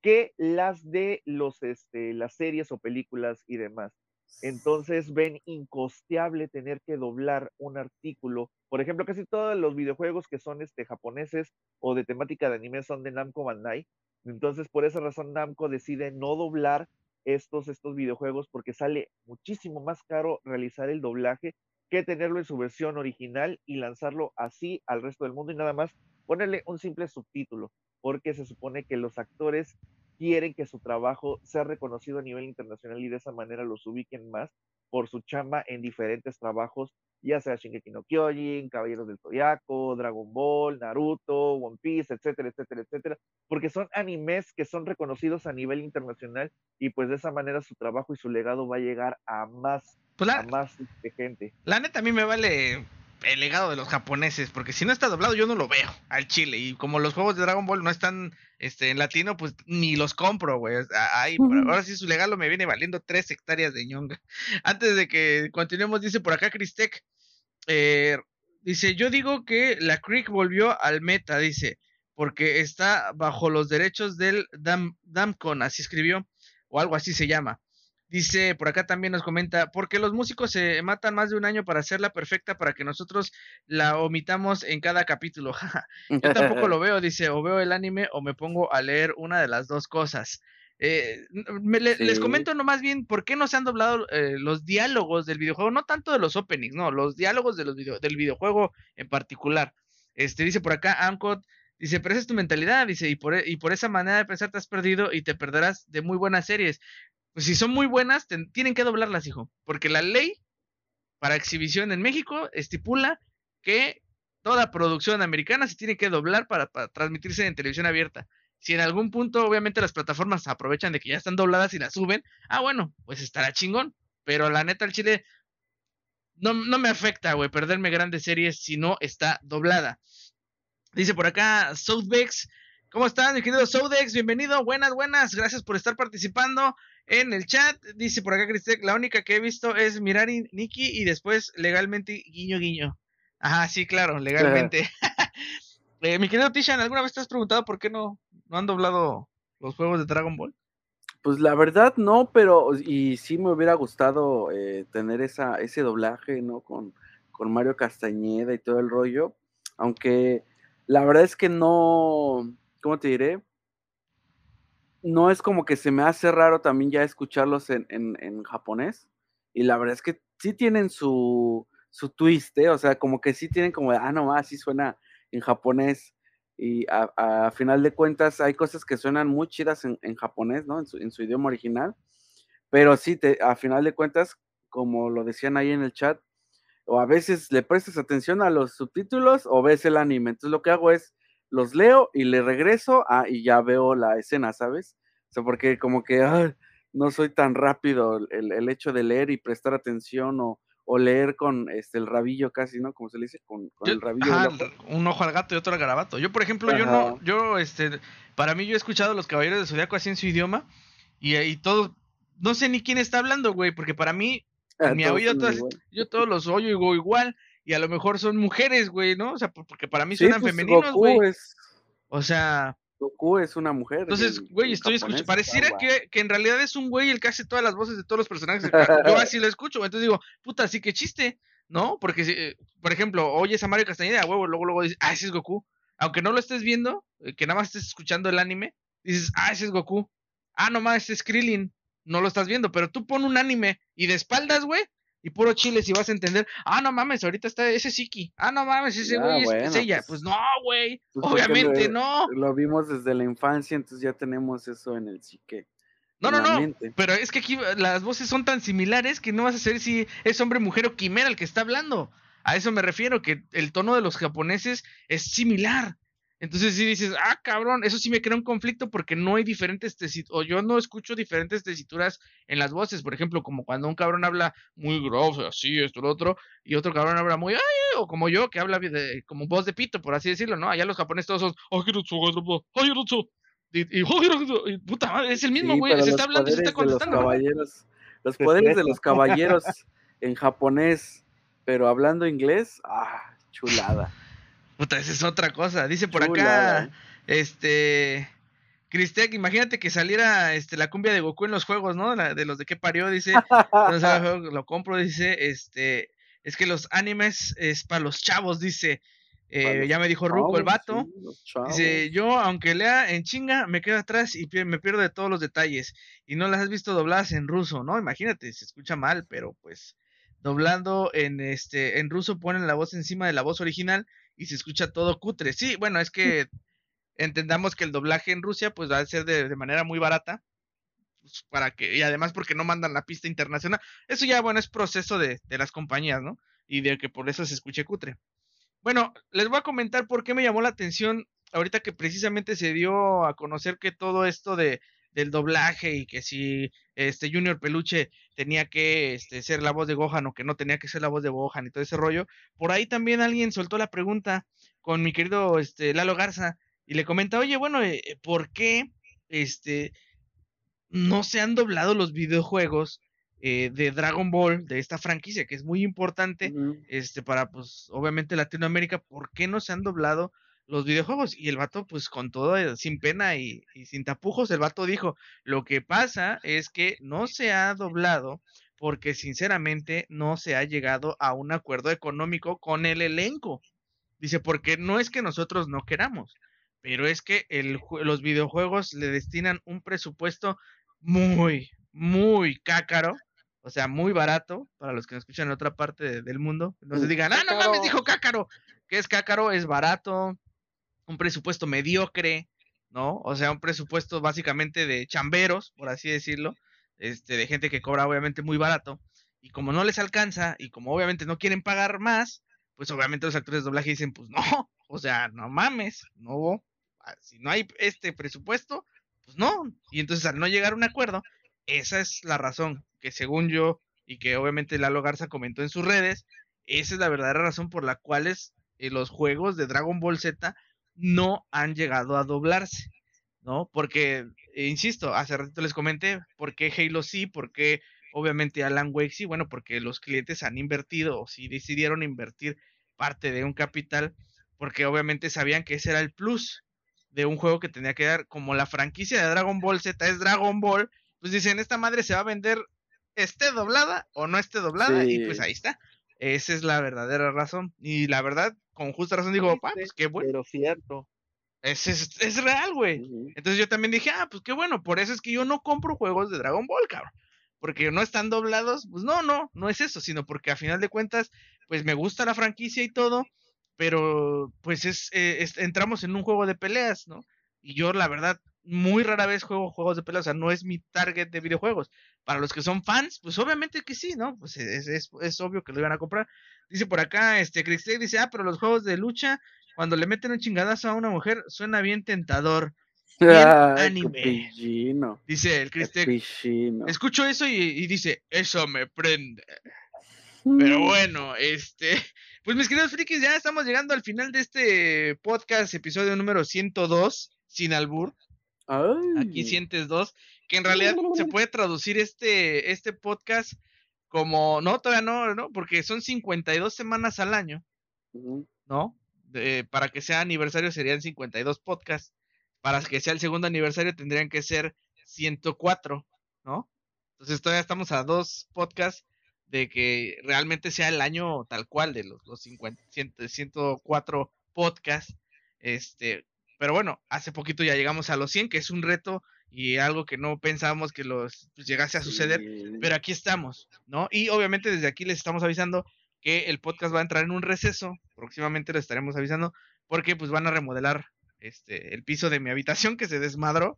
que las de los este, las series o películas y demás. Entonces ven incosteable tener que doblar un artículo. Por ejemplo, casi todos los videojuegos que son este, japoneses o de temática de anime son de Namco Bandai. Entonces, por esa razón, Namco decide no doblar estos, estos videojuegos porque sale muchísimo más caro realizar el doblaje que tenerlo en su versión original y lanzarlo así al resto del mundo. Y nada más ponerle un simple subtítulo, porque se supone que los actores quieren que su trabajo sea reconocido a nivel internacional y de esa manera los ubiquen más por su chamba en diferentes trabajos, ya sea Shingeki no Kyojin, Caballeros del Zodiaco, Dragon Ball, Naruto, One Piece, etcétera, etcétera, etcétera, porque son animes que son reconocidos a nivel internacional y pues de esa manera su trabajo y su legado va a llegar a más, Pues a más este, gente. la neta a mí me vale el legado de los japoneses, porque si no está doblado yo no lo veo al chile. Y como los juegos de Dragon Ball no están este, en latino, pues ni los compro, güey. Ahora sí su legado me viene valiendo tres hectáreas de ñonga. <laughs> Antes de que continuemos, dice por acá Cristec, eh, dice, yo digo que la Creek volvió al meta, dice, porque está bajo los derechos del Dam, Damcon, así escribió, o algo así se llama. Dice, por acá también nos comenta, porque los músicos se matan más de un año para hacerla perfecta para que nosotros la omitamos en cada capítulo. <laughs> Yo tampoco lo veo, dice, o veo el anime o me pongo a leer una de las dos cosas. Eh, n- me- le- Les comento nomás bien por qué no se han doblado eh, los diálogos del videojuego, no tanto de los openings, no, los diálogos de los video- del videojuego en particular. Este dice por acá Amcot, dice, pero esa es tu mentalidad, dice, y por, e- y por esa manera de pensar te has perdido y te perderás de muy buenas series. Pues si son muy buenas, tienen que doblarlas, hijo, porque la ley para exhibición en México estipula que toda producción americana se tiene que doblar para, para transmitirse en televisión abierta. Si en algún punto, obviamente, las plataformas aprovechan de que ya están dobladas y las suben, ah, bueno, pues estará chingón. Pero la neta, el chile no, no me afecta, güey, perderme grandes series si no está doblada. Dice por acá, Southbex, ¿cómo están, mi querido Southbex? Bienvenido, buenas, buenas, gracias por estar participando en el chat. Dice por acá, Cristec, la única que he visto es Mirari Nikki y después legalmente guiño guiño. Ajá, sí, claro, legalmente. <laughs> Eh, mi querido Tishan, ¿alguna vez te has preguntado por qué no, no han doblado los juegos de Dragon Ball? Pues la verdad no, pero y sí me hubiera gustado eh, tener esa, ese doblaje, ¿no? Con, con Mario Castañeda y todo el rollo, aunque la verdad es que no, ¿cómo te diré? No es como que se me hace raro también ya escucharlos en, japonés, y la verdad es que sí tienen su, su twist, ¿eh? O sea, como que sí tienen como, ah, no más, sí suena en japonés. Y a, final de cuentas hay cosas que suenan muy chidas en, japonés, ¿no? En su, en su idioma original. Pero sí, te, a final de cuentas, como lo decían ahí en el chat, o a veces le prestas atención a los subtítulos o ves el anime. Entonces lo que hago es, los leo y le regreso ah, y ya veo la escena, ¿sabes? O sea, porque como que ay, no soy tan rápido el, el hecho de leer y prestar atención o, o leer con este el rabillo casi, ¿no? Como se le dice, con, con Yo- el rabillo. ajá, del ojo. un ojo al gato y otro al garabato. Yo, por ejemplo, yo no, yo, este, para mí yo he escuchado Los Caballeros de Zodiaco así en su idioma y, y todo, no sé ni quién está hablando, güey, porque para mí, Ah, mi oído todas- yo todos los oigo igual y a lo mejor son mujeres, güey, ¿no? O sea, por- porque para mí Sí, suenan pues, femeninos, Goku güey. es, O sea, Goku es una mujer. entonces, en- güey, estoy escuchando, pareciera que, que en realidad es un güey el que hace todas las voces de todos los personajes. Yo así lo escucho, entonces digo, puta, sí que chiste, ¿no? Porque, si, eh, por ejemplo, oyes a Mario Castañeda, huevo, luego, luego dices, ah, ese es Goku. Aunque no lo estés viendo, eh, que nada más estés escuchando el anime, dices, ah, ese es Goku. Ah, no mames, ese es Krillin. No lo estás viendo, pero tú pon un anime y de espaldas, güey, y puro chile si vas a entender, ah, no mames, ahorita está ese es Iki. Ah, no mames, ese Ah, güey es- es, bueno, ella. pues- Pues, no, güey, Pues porque obviamente lo- no. Lo vimos desde la infancia, entonces ya tenemos eso en el psique. No, no, no. mente. Pero es que aquí las voces son tan similares que no vas a saber si es hombre, mujer o quimera el que está hablando. A eso me refiero, que el tono de los japoneses es similar. Entonces si dices, ah, cabrón, eso sí me crea un conflicto porque no hay diferentes tesituras, o yo no escucho diferentes tesituras en las voces. Por ejemplo, como cuando un cabrón habla muy grave, así, esto, lo otro, y otro cabrón habla muy, ay, o como yo, que habla de, como voz de pito, por así decirlo, ¿no? Allá los japoneses todos son, "Ajirutsu, Gazropo, Ajirutsu", y, y, <laughs> y puta madre, es el mismo, Sí, güey, se los está hablando se está los contestando. caballeros, los poderes de los caballeros en japonés, pero hablando inglés, ah, chulada. Puta, esa es otra cosa. Dice por acá, este. Cristec, imagínate que saliera este, la cumbia de Goku en los juegos, ¿no? La- de los de qué parió, dice. <laughs> Lo compro, dice. Este. Es que los animes es para los chavos, dice. Eh, los ya me dijo Ruco el vato. sí. Dice, yo aunque lea en chinga, me quedo atrás y me pierdo de todos los detalles. Y no las has visto dobladas en ruso, ¿no? Imagínate, se escucha mal, pero pues doblando en este en ruso ponen la voz encima de la voz original y se escucha todo cutre. Sí, bueno, es que entendamos que el doblaje en Rusia pues va a ser de, de manera muy barata. pues, para que, y además porque no mandan la pista internacional. Eso ya, bueno, es proceso de, de las compañías, ¿no? Y de que por eso se escuche cutre. Bueno, les voy a comentar por qué me llamó la atención ahorita que precisamente se dio a conocer que todo esto de del doblaje y que si este Junior Peluche tenía que este, ser la voz de Gohan o que no tenía que ser la voz de Gohan y todo ese rollo, por ahí también alguien soltó la pregunta con mi querido este Lalo Garza y le comenta, "Oye, bueno, eh, ¿por qué este no se han doblado los videojuegos eh, de Dragon Ball de esta franquicia que es muy importante este, para, pues, obviamente Latinoamérica, ¿por qué no se han doblado los videojuegos? Y el vato, pues, con todo, eh, sin pena y, y sin tapujos, el vato dijo, lo que pasa es que no se ha doblado porque, sinceramente, no se ha llegado a un acuerdo económico con el elenco. Dice, porque no es que nosotros no queramos, pero es que el, los videojuegos le destinan un presupuesto muy, muy cácaro, o sea, muy barato, para los que nos escuchan en otra parte de- del mundo. No se digan, ah, no mames, dijo cácaro. ¿Qué es cácaro? Es barato, un presupuesto mediocre, ¿no? O sea, un presupuesto básicamente de chamberos, por así decirlo, este, de gente que cobra obviamente muy barato. Y como no les alcanza, y como obviamente no quieren pagar más, pues obviamente los actores de doblaje dicen, pues no, <laughs> o sea, no mames, no, ah, si no hay este presupuesto, pues no. Y entonces al no llegar a un acuerdo, esa es la razón que según yo, y que obviamente Lalo Garza comentó en sus redes, esa es la verdadera razón por la cual es, eh, los juegos de Dragon Ball Z no han llegado a doblarse, ¿no? Porque, eh, insisto, hace ratito les comenté, ¿por qué Halo sí? ¿Por qué obviamente Alan Wake sí? Bueno, porque los clientes han invertido o si decidieron invertir parte de un capital, porque obviamente sabían que ese era el plus de un juego que tenía que dar, como la franquicia de Dragon Ball Z es Dragon Ball, pues dicen, esta madre se va a vender, esté doblada o no esté doblada, y pues ahí está. Esa es la verdadera razón. Y la verdad, con justa razón digo, ah, pues qué bueno. Pero cierto. Es, es, es real, güey. Entonces yo también dije, ah, pues qué bueno, por eso es que yo no compro juegos de Dragon Ball, cabrón. Porque no están doblados, pues no, no, no es eso, sino porque a final de cuentas, pues me gusta la franquicia y todo, pero pues es, eh, es- entramos en un juego de peleas, ¿no? Y yo la verdad, muy rara vez juego juegos de peleas, o sea, no es mi target de videojuegos. Para los que son fans, pues obviamente que sí, ¿no? Pues es, es, es obvio que lo iban a comprar. Dice por acá, este, Cristec dice, ah, pero los juegos de lucha, cuando le meten un chingadazo a una mujer, suena bien tentador. Bien <laughs> Ay, anime. Dice el pichino. Escucho eso y, y dice, eso me prende. Pero bueno, este, <laughs> pues mis queridos frikis, ya estamos llegando al final de este podcast, episodio número 102, sin albur. Aquí sientes dos, que en realidad <laughs> se puede traducir este, este podcast como, no, todavía no, no, porque son 52 semanas al año, ¿no? para que sea aniversario serían 52 podcasts, para que sea el segundo aniversario tendrían que ser 104, ¿no? Entonces todavía estamos a dos podcasts de que realmente sea el año tal cual de los, los 50, 104 podcasts. Este, pero bueno, hace poquito ya llegamos a los 100, que es un reto y algo que no pensábamos que los pues, llegase a suceder, pero aquí estamos, ¿no? Y obviamente desde aquí les estamos avisando que el podcast va a entrar en un receso, próximamente lo estaremos avisando, porque pues van a remodelar este el piso de mi habitación que se desmadró.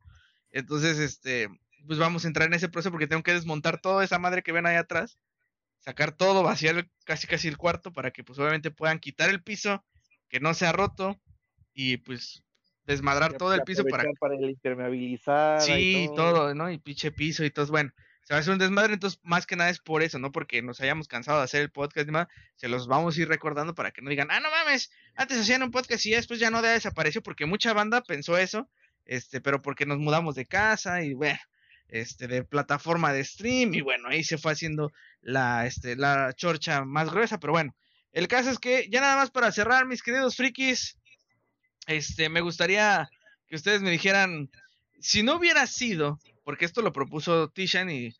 Entonces, este, pues vamos a entrar en ese proceso porque tengo que desmontar toda esa madre que ven ahí atrás sacar todo, vaciar casi casi el cuarto para que pues obviamente puedan quitar el piso, que no sea roto y pues desmadrar todo el piso para para el impermeabilizar sí y todo. no y pinche piso y todo bueno se va a hacer un desmadre entonces más que nada es por eso no porque nos hayamos cansado de hacer el podcast y demás se los vamos a ir recordando para que no digan ah no mames antes hacían un podcast y después ya no desapareció porque mucha banda pensó eso este pero porque nos mudamos de casa y bueno este, de plataforma de stream y bueno, ahí se fue haciendo la, este, la chorcha más gruesa, pero bueno, el caso es que ya nada más para cerrar, mis queridos frikis, este, me gustaría que ustedes me dijeran, si no hubiera sido, porque esto lo propuso Tishan y,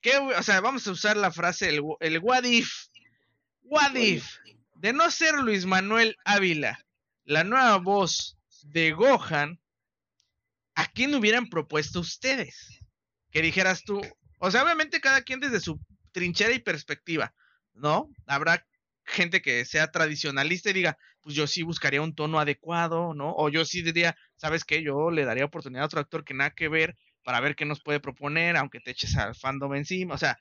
¿qué, o sea, vamos a usar la frase, el, el what if, what if, de no ser Luis Manuel Ávila, la nueva voz de Gohan, ¿a quién hubieran propuesto ustedes? que dijeras tú, o sea, obviamente cada quien desde su trinchera y perspectiva, ¿no? Habrá gente que sea tradicionalista y diga, pues yo sí buscaría un tono adecuado, ¿no? O yo sí diría, ¿sabes qué? Yo le daría oportunidad a otro actor que nada que ver para ver qué nos puede proponer, aunque te eches al fandom encima, o sea,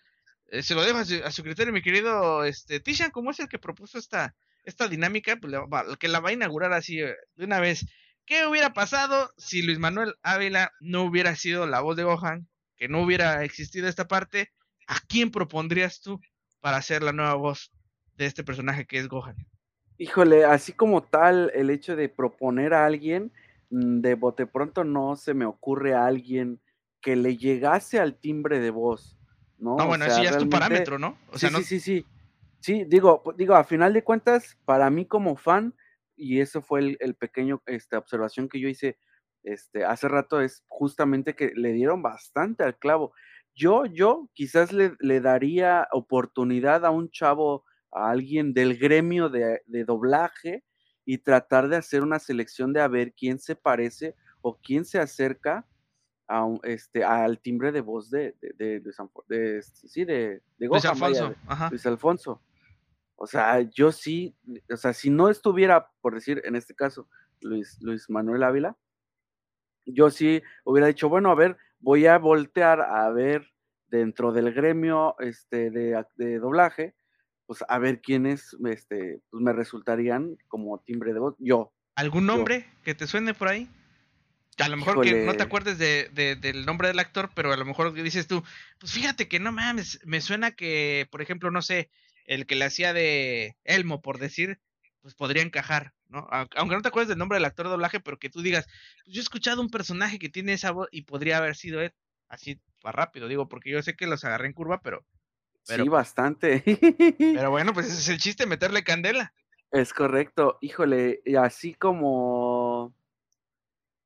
eh, se lo dejo a su, criterio, mi querido este, Tishan, como es el que propuso esta, esta dinámica, pues que la va a inaugurar así eh, de una vez. ¿Qué hubiera pasado si Luis Manuel Ávila no hubiera sido la voz de Gohan? que no hubiera existido esta parte, ¿a quién propondrías tú para ser la nueva voz de este personaje que es Gohan? Híjole, así como tal, el hecho de proponer a alguien, mm, de bote pronto no se me ocurre a alguien que le llegase al timbre de voz, ¿no? Ah, bueno, ese ya es tu parámetro, ¿no? O sea, sí, sí, sí, sí. digo, digo, a final de cuentas, para mí como fan, y eso fue el, el pequeño esta observación que yo hice este, hace rato es justamente que le dieron bastante al clavo. Yo, yo quizás le, daría oportunidad a un chavo, a alguien del gremio de, doblaje y tratar de hacer una selección de a ver quién se parece o quién se acerca a este, al timbre de voz de, de, de, este, sí, de, Luis Alfonso. Luis Alfonso. O sea, yo sí, o sea, si no estuviera, por decir, en este caso, Luis, Luis Manuel Ávila, yo sí hubiera dicho, bueno, a ver, voy a voltear a ver dentro del gremio este, de, doblaje, pues a ver quiénes este, pues me resultarían como timbre de voz. Yo. ¿Algún nombre que te suene por ahí? A lo mejor que no te acuerdes de, del nombre del actor, pero a lo mejor dices tú, pues fíjate que no mames, me suena que, por ejemplo, no sé, el que le hacía de Elmo, por decir, pues podría encajar, ¿no? Aunque no te acuerdes del nombre del actor de doblaje, pero que tú digas, pues yo he escuchado un personaje que tiene esa voz y podría haber sido él, así para rápido, digo, porque yo sé que los agarré en curva, pero... pero sí, bastante. <laughs> pero bueno, pues ese es el chiste, meterle candela. Es correcto, híjole, y así como...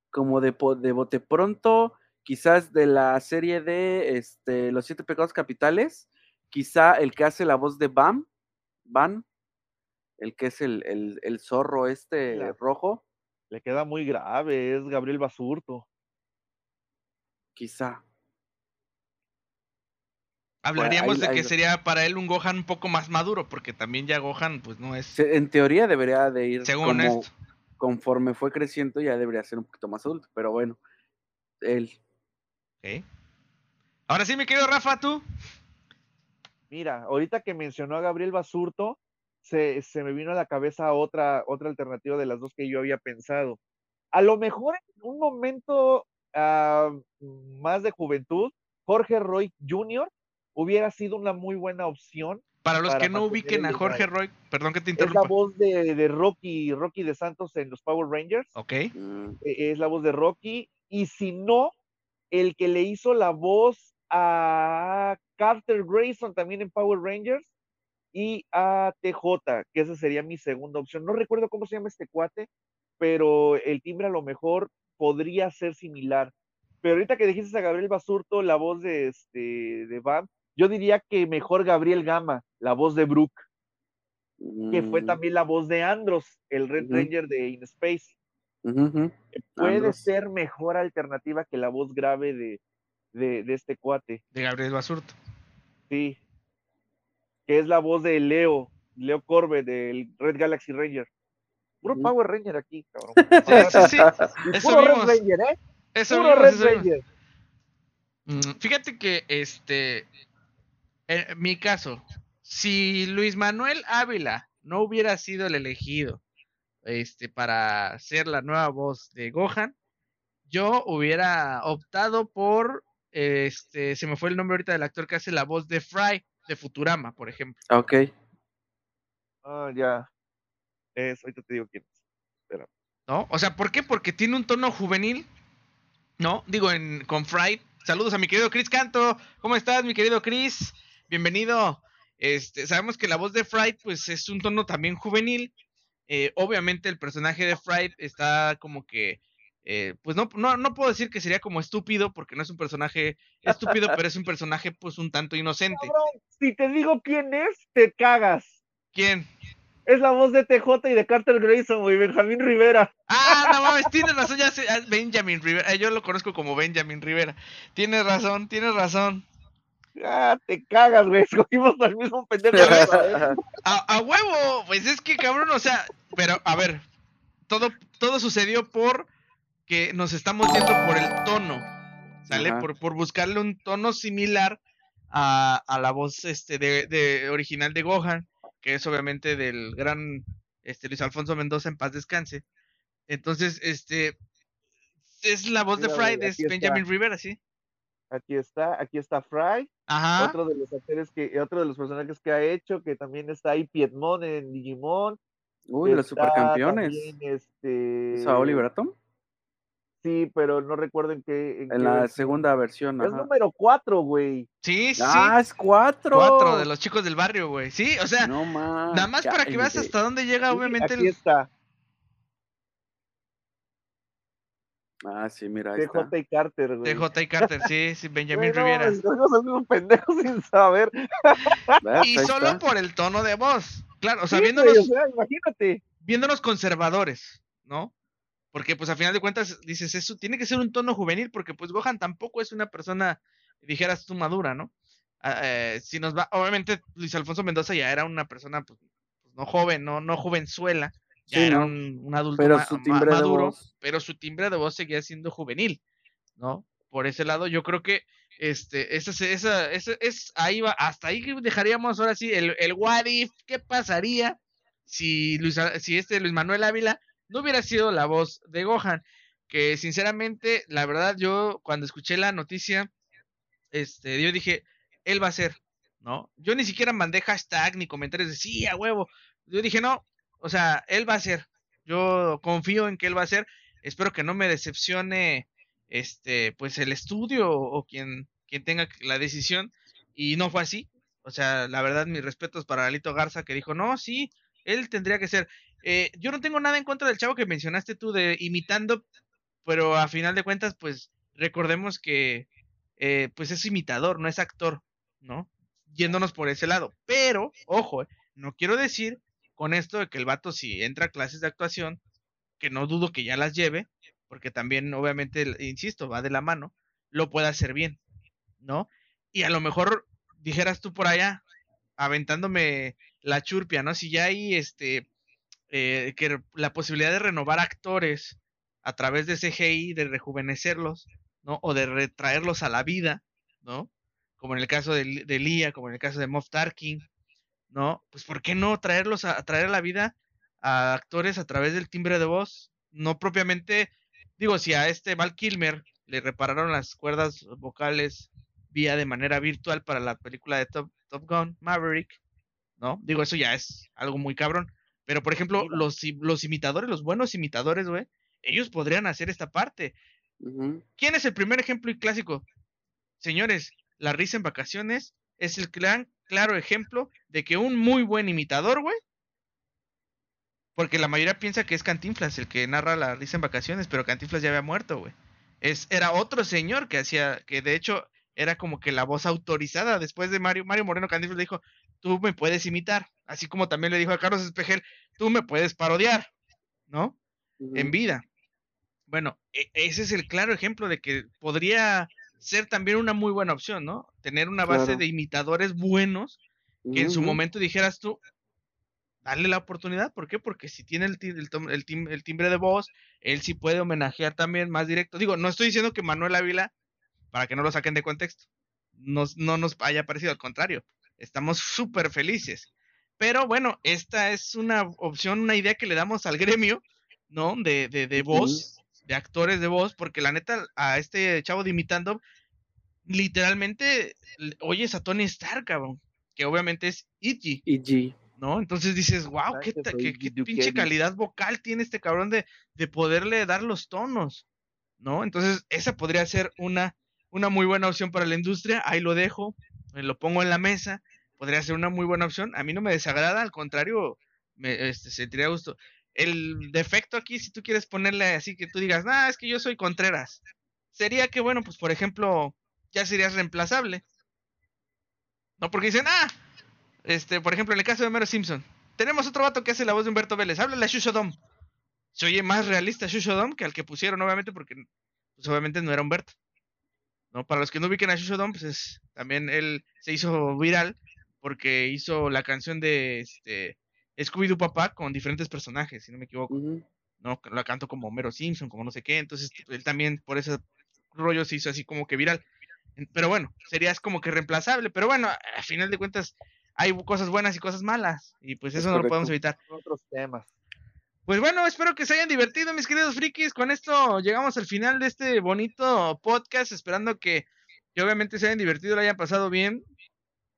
como de, de bote pronto, quizás de la serie de este, Los Siete Pecados Capitales, quizá el que hace la voz de Bam, Van, el que es el, el, zorro este rojo. Le queda muy grave, es Gabriel Basurto. Quizá. Hablaríamos de que sería para él un Gohan un poco más maduro, porque también ya Gohan, pues no es. En teoría debería de ir. Según esto. Conforme fue creciendo, ya debería ser un poquito más adulto, pero bueno, él. Ok. Ahora sí, mi querido Rafa, tú. Mira, ahorita que mencionó a Gabriel Basurto, se, me vino a la cabeza otra, otra alternativa de las dos que yo había pensado. A lo mejor en un momento ah, más de juventud, Jorge Roy Jr. hubiera sido una muy buena opción Para los para que no ubiquen a Jorge. Roy, perdón que te Es la interrumpa. voz de, de Rocky, Rocky de Santos en los Power Rangers. Ok. Mm, eh, es la voz de Rocky. Y si no, el que le hizo la voz a Carter Grayson también en Power Rangers y a TJ, que esa sería mi segunda opción. No recuerdo cómo se llama este cuate, pero el timbre a lo mejor podría ser similar. Pero ahorita que dijiste a Gabriel Basurto, la voz de, este, de Bam, yo diría que mejor Gabriel Gama, la voz de Brooke, que fue mm, también la voz de Andros, el Red. Ranger de In Space puede Andros. ser mejor alternativa que la voz grave de, de, de este cuate, De Gabriel Basurto. sí. Que es la voz de Leo, Leo Corbe del Red Galaxy Ranger. Puro. Power Ranger aquí, cabrón. <laughs> Sí, sí, sí. Eso puro Red. Ranger, ¿eh? Eso Puro vimos, Red eso. Ranger. Mm, Fíjate que este, en mi caso, si Luis Manuel Ávila no hubiera sido el elegido este, para ser la nueva voz de Gohan, yo hubiera optado por, este, se me fue el nombre ahorita del actor que hace la voz de Fry de Futurama, por ejemplo. Ok. Ah, ya. Es, ahorita te digo quién es. ¿No? O sea, ¿por qué? Porque tiene un tono juvenil, ¿no? Digo, en, con Fry. Saludos a mi querido Chris Canto. ¿Cómo estás, mi querido Chris? Bienvenido. Este, sabemos que la voz de Fry, pues, es un tono también juvenil. Eh, obviamente el personaje de Fry está como que, eh, pues no, no, no puedo decir que sería como estúpido, porque no es un personaje estúpido, <laughs> pero es un personaje, pues, un tanto inocente. Cabrón, si te digo quién es, te cagas. ¿Quién? Es la voz de TJ y de Carter Grayson, güey, Benjamín Rivera. Ah, no mames, <laughs> tienes razón, ya sé, ah, Benjamin Rivera, eh, yo lo conozco como Benjamin Rivera. Tienes razón, tienes razón. Ah, te cagas, güey. <laughs> Escogimos al mismo pendejo. <laughs> A, a huevo, pues es que cabrón, o sea, pero a ver, todo, todo sucedió por que nos estamos yendo por el tono, ¿sale? Por, por buscarle un tono similar a, a la voz este de, de original de Gohan, que es obviamente del gran este Luis Alfonso Mendoza en paz descanse. Entonces, este es la voz de Fry, está. Benjamin Rivera, sí. Aquí está, aquí está Fry, Ajá. otro de los actores que, otro de los personajes que ha hecho, que también está ahí Piedmon en Digimon. Uy, los supercampeones. este, ¿Es a Oliver Atom? Sí, pero no recuerdo en qué. En, En qué la versión. segunda versión. Es ajá. número 4, güey. Sí, sí. Ah, es cuatro. Cuatro de los chicos del barrio, güey. Sí, o sea, No más. nada más para que veas hasta dónde llega, Sí, obviamente, Aquí el está, Ah, sí, mira, ahí está. TJ y Carter, güey. TJ y Carter, sí, sí, <laughs> Benjamin Güey, no, Rivera. al mismo pendejo sin saber. Y solo está. por el tono de voz. Claro, o sea, Sí, viéndonos, güey, o sea, imagínate. viéndonos conservadores, ¿no? Porque, pues, a final de cuentas, dices, eso tiene que ser un tono juvenil, porque, pues, Gohan tampoco es una persona, dijeras tú, madura, ¿no? Ah, eh, si nos va, obviamente, Luis Alfonso Mendoza ya era una persona, pues, pues, no joven, no, no jovenzuela, ya Sí, era un, un adulto Pero ma- su timbre de maduro, voz. pero su timbre de voz seguía siendo juvenil, ¿no? Por ese lado, yo creo que este, esa, esa, esa, es, ahí va, hasta ahí dejaríamos ahora sí el, el what if, ¿qué pasaría si Luis, si este Luis Manuel Ávila no hubiera sido la voz de Gohan? Que sinceramente, la verdad, yo cuando escuché la noticia, este, yo dije, él va a ser, ¿no? Yo ni siquiera mandé hashtag ni comentarios de sí, a huevo. Yo dije, no, o sea, él va a ser. Yo confío en que él va a ser. Espero que no me decepcione este, pues el estudio o quien, quien tenga la decisión. Y no fue así. O sea, la verdad, mis respetos para Alito Garza que dijo, no, sí, él tendría que ser. Eh, yo no tengo nada en contra del chavo que mencionaste tú de imitando, pero a final de cuentas, pues recordemos que eh, pues es imitador, no es actor, ¿no? Yéndonos por ese lado. Pero, ojo, eh, no quiero decir con esto de que el vato si entra a clases de actuación, que no dudo que ya las lleve, porque también obviamente, insisto, va de la mano, lo pueda hacer bien, ¿no? Y a lo mejor dijeras tú por allá, aventándome la churpia, ¿no? Si ya hay este, eh, que la posibilidad de renovar actores a través de CGI, de rejuvenecerlos, ¿no? O de retraerlos a la vida, ¿no? Como en el caso de, de Lía, como en el caso de Moff Tarkin, ¿no? Pues ¿por qué no traerlos a, a traer a la vida a actores a través del timbre de voz? No propiamente, digo, si a este Val Kilmer le repararon las cuerdas vocales vía de manera virtual para la película de Top, Top Gun, Maverick, ¿no? Digo, eso ya es algo muy cabrón. Pero, por ejemplo, los, los imitadores, los buenos imitadores, güey, ellos podrían hacer esta parte. ¿Quién es el primer ejemplo y clásico? Señores, la risa en vacaciones es el claro ejemplo de que un muy buen imitador, güey, porque la mayoría piensa que es Cantinflas el que narra la risa en vacaciones, pero Cantinflas ya había muerto, güey. Es, era otro señor que hacía, que de hecho era como que la voz autorizada después de Mario, Mario Moreno Cantinflas le dijo, tú me puedes imitar, así como también le dijo a Carlos Espejel, tú me puedes parodiar, ¿no? En vida. Bueno, e, ese es el claro ejemplo de que podría ser también una muy buena opción, ¿no? Tener una base de imitadores buenos que en su momento dijeras tú, darle la oportunidad, ¿por qué? Porque si tiene el, el, timbre de voz, él sí puede homenajear también más directo. Digo, no estoy diciendo que Manuel Ávila, para que no lo saquen de contexto, no nos haya parecido, al contrario, estamos súper felices. Pero bueno, esta es una opción, una idea que le damos al gremio, ¿no? De, de, de voz, de actores de voz, porque la neta, a este chavo de imitando, literalmente oyes a Tony Stark, cabrón, que obviamente es Iggy. Iggy. ¿No? Entonces dices, wow, qué, qué, pinche calidad vocal tiene este cabrón de, de poderle dar los tonos, ¿no? Entonces, esa podría ser una, una muy buena opción para la industria. Ahí lo dejo, lo pongo en la mesa podría ser una muy buena opción. A mí no me desagrada, al contrario, me este, sentiría gusto. El defecto aquí, si tú quieres ponerle así que tú digas, ah, es que yo soy Contreras, sería que, bueno, pues por ejemplo, ya serías reemplazable. No, porque dicen, ah, este, por ejemplo, en el caso de Mero Simpson, tenemos otro vato que hace la voz de Humberto Vélez, háblale a Shushodom. Se oye más realista Shushodom que al que pusieron, obviamente, porque pues, obviamente no era Humberto. ¿no? Para los que no ubiquen a Shushodom, pues también él se hizo viral porque hizo la canción de este Scooby-Doo Papá con diferentes personajes, si no me equivoco. ¿no? La canto como Homero Simpson, como no sé qué. Entonces, él también por ese rollo se hizo así como que viral. Pero bueno, serías como que reemplazable. Pero bueno, a final de cuentas, hay cosas buenas y cosas malas. Y pues eso no lo podemos evitar. Otros temas. Pues bueno, espero que se hayan divertido, mis queridos frikis. Con esto llegamos al final de este bonito podcast. Esperando que, que obviamente se hayan divertido, lo hayan pasado bien.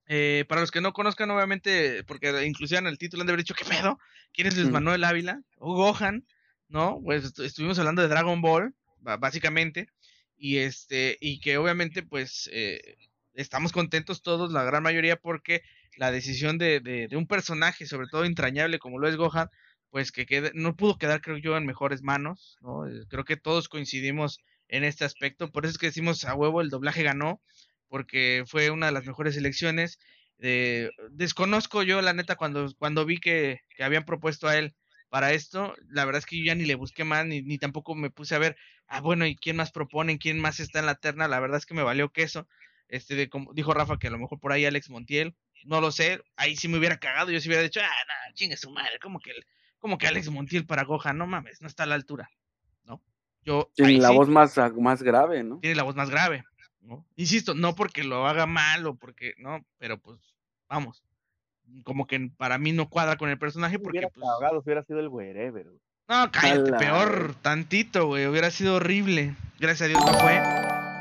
Eh, para los que no conozcan, obviamente, porque inclusive en el título han de haber dicho, ¿qué pedo? ¿Quién es Luis Manuel Ávila? O Gohan, ¿no? Pues estuvimos hablando de Dragon Ball, básicamente, y este, y que obviamente, pues, eh, estamos contentos todos, la gran mayoría, porque la decisión de, de, de, un personaje, sobre todo entrañable como lo es Gohan, pues que quede, no pudo quedar, creo yo, en mejores manos, ¿no? Eh, creo que todos coincidimos en este aspecto, por eso es que decimos a huevo, el doblaje ganó, porque fue una de las mejores elecciones. Eh, desconozco yo, la neta, cuando, cuando vi que, que, habían propuesto a él para esto, la verdad es que yo ya ni le busqué más, ni, ni tampoco me puse a ver, ah, bueno, ¿y quién más proponen? ¿Quién más está en la terna? La verdad es que me valió queso. Este, de, como dijo Rafa, que a lo mejor por ahí Alex Montiel, no lo sé, ahí sí me hubiera cagado, yo sí hubiera dicho, ah, no, chingue su madre, como que, como que Alex Montiel para Goja, no mames, no está a la altura, ¿no? Yo, tiene la voz más, más grave, ¿no? Tiene la voz más grave. ¿No? Insisto, no porque lo haga mal o porque, no, pero pues, vamos, como que para mí no cuadra con el personaje porque... Hubiera pues, cagado, hubiera sido el wherever. No, cállate, peor, tantito, güey, hubiera sido horrible. Gracias a Dios no fue.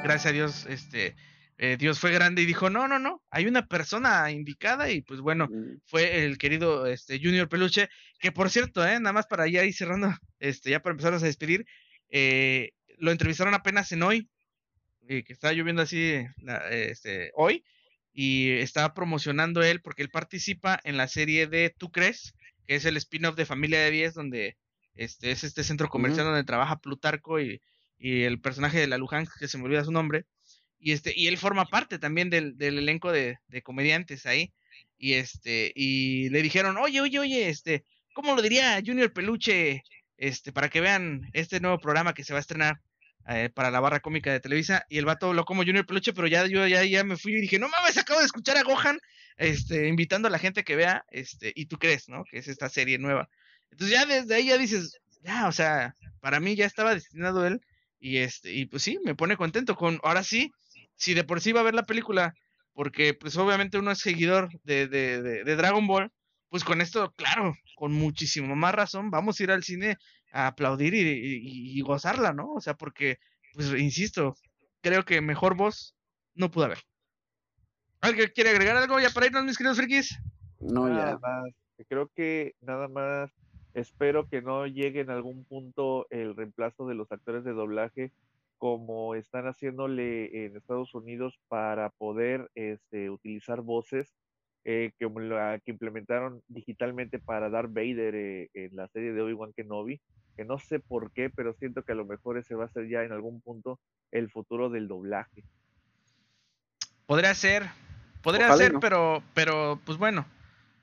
Gracias a Dios, este, eh, Dios fue grande y dijo, no, no, no, hay una persona indicada y pues bueno, fue el querido este, Junior Peluche, que por cierto, eh, nada más para ya ir cerrando, este, ya para empezarnos a despedir, eh, lo entrevistaron apenas en hoy, eh, que está lloviendo así este, hoy y está promocionando él porque él participa en la serie de Tú crees, que es el spin-off de Familia de 10 donde este es este centro comercial donde trabaja Plutarco y, y, el personaje de la Luján que se me olvida su nombre y este y él forma parte también del, del elenco de, de, comediantes ahí y este y le dijeron oye oye oye este cómo lo diría Junior Peluche este para que vean este nuevo programa que se va a estrenar eh, para la barra cómica de Televisa y el vato lo como Junior Peluche, pero ya yo ya, ya me fui y dije, no mames, acabo de escuchar a Gohan este, invitando a la gente que vea, este, y tú crees, ¿no? Que es esta serie nueva. Entonces ya desde ahí ya dices, ya, o sea, para mí ya estaba destinado él, y este, y pues sí, me pone contento con, ahora sí, si de por sí va a ver la película, porque pues obviamente uno es seguidor de, de, de, de Dragon Ball, pues con esto, claro, con muchísimo más razón, vamos a ir al cine a aplaudir y, gozarla, ¿no? O sea, porque, pues, insisto, creo que mejor voz no pudo haber. ¿Alguien quiere agregar algo ya para irnos, mis queridos frikis? No, nada ya. más. Creo que nada más espero que no llegue en algún punto el reemplazo de los actores de doblaje como están haciéndole en Estados Unidos para poder este, utilizar voces eh, que, la, que implementaron digitalmente para Darth Vader eh, en la serie de Obi-Wan Kenobi, que no sé por qué, pero siento que a lo mejor ese va a ser ya en algún punto el futuro del doblaje. Podría ser, podría Ojalá ser, no. pero, pero, pues bueno,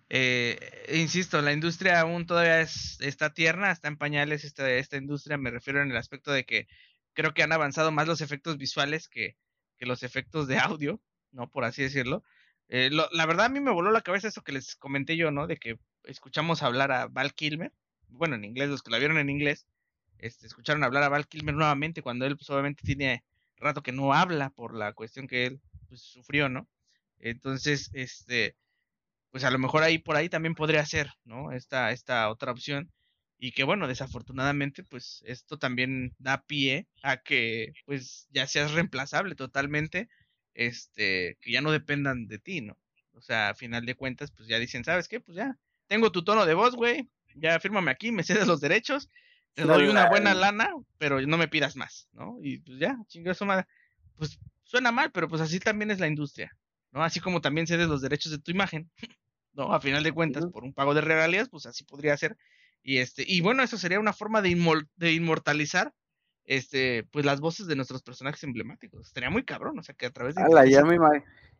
eh, insisto, la industria aún todavía es, está tierna, está en pañales esta, esta industria, me refiero en el aspecto de que creo que han avanzado más los efectos visuales que, que los efectos de audio, ¿no? Por así decirlo. Eh, lo- la verdad a mí me voló la cabeza eso que les comenté yo, ¿no? De que escuchamos hablar a Val Kilmer, bueno, en inglés, los que la vieron en inglés, este, escucharon hablar a Val Kilmer nuevamente cuando él pues obviamente tiene rato que no habla por la cuestión que él pues, sufrió, ¿no? Entonces, este, pues a lo mejor ahí por ahí también podría ser, ¿no? Esta, esta otra opción. Y que bueno, desafortunadamente, pues esto también da pie a que pues ya seas reemplazable totalmente, este, que ya no dependan de ti, ¿no? O sea, a final de cuentas, pues ya dicen, ¿sabes qué? Pues ya, tengo tu tono de voz, güey, ya fírmame aquí, me cedes los derechos, te doy una buena lana, pero no me pidas más, ¿no? Y pues ya, chingue su madre. Pues suena mal, pero pues así también es la industria, ¿no? Así como también cedes los derechos de tu imagen, <laughs> ¿no? A final de cuentas, por un pago de regalías, pues así podría ser. Y este, y bueno, eso sería una forma de inmortalizar este, pues las voces de nuestros personajes emblemáticos. Estaría muy cabrón, o sea, que a través de Ala, ya me,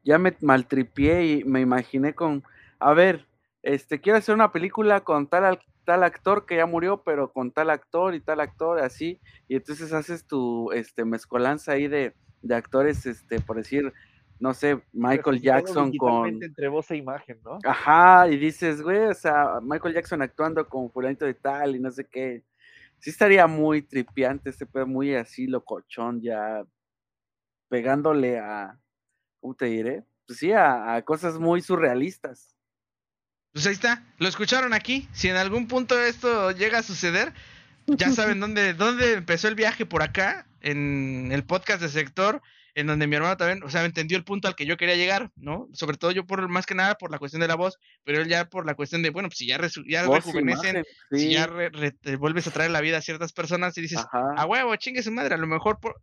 ya me maltripié y me imaginé con, a ver, este, quiero hacer una película con tal, al- tal actor que ya murió, pero con tal actor y tal actor, así, y entonces haces tu, este, mezcolanza ahí de, de actores, este, por decir, no sé, Michael Jackson con, entre voz e imagen, ¿no? ajá, y dices, güey, o sea, Michael Jackson actuando con fulanito de tal y no sé qué, sí estaría muy tripiante este pedo, muy así locochón, ya pegándole a, ¿cómo te diré? Pues sí, a, a cosas muy surrealistas. Pues ahí está, lo escucharon aquí. Si en algún punto esto llega a suceder, ya <laughs> saben dónde, dónde empezó el viaje por acá, en el podcast de sector, en donde mi hermano también, o sea, entendió el punto al que yo quería llegar, ¿no? Sobre todo yo por más que nada por la cuestión de la voz, pero él ya por la cuestión de, bueno, pues si ya, resu- ya Voz, rejuvenecen, imagen, si ya re- re- te vuelves a traer la vida a ciertas personas y dices, ajá. a huevo, chingue su madre, a lo mejor por...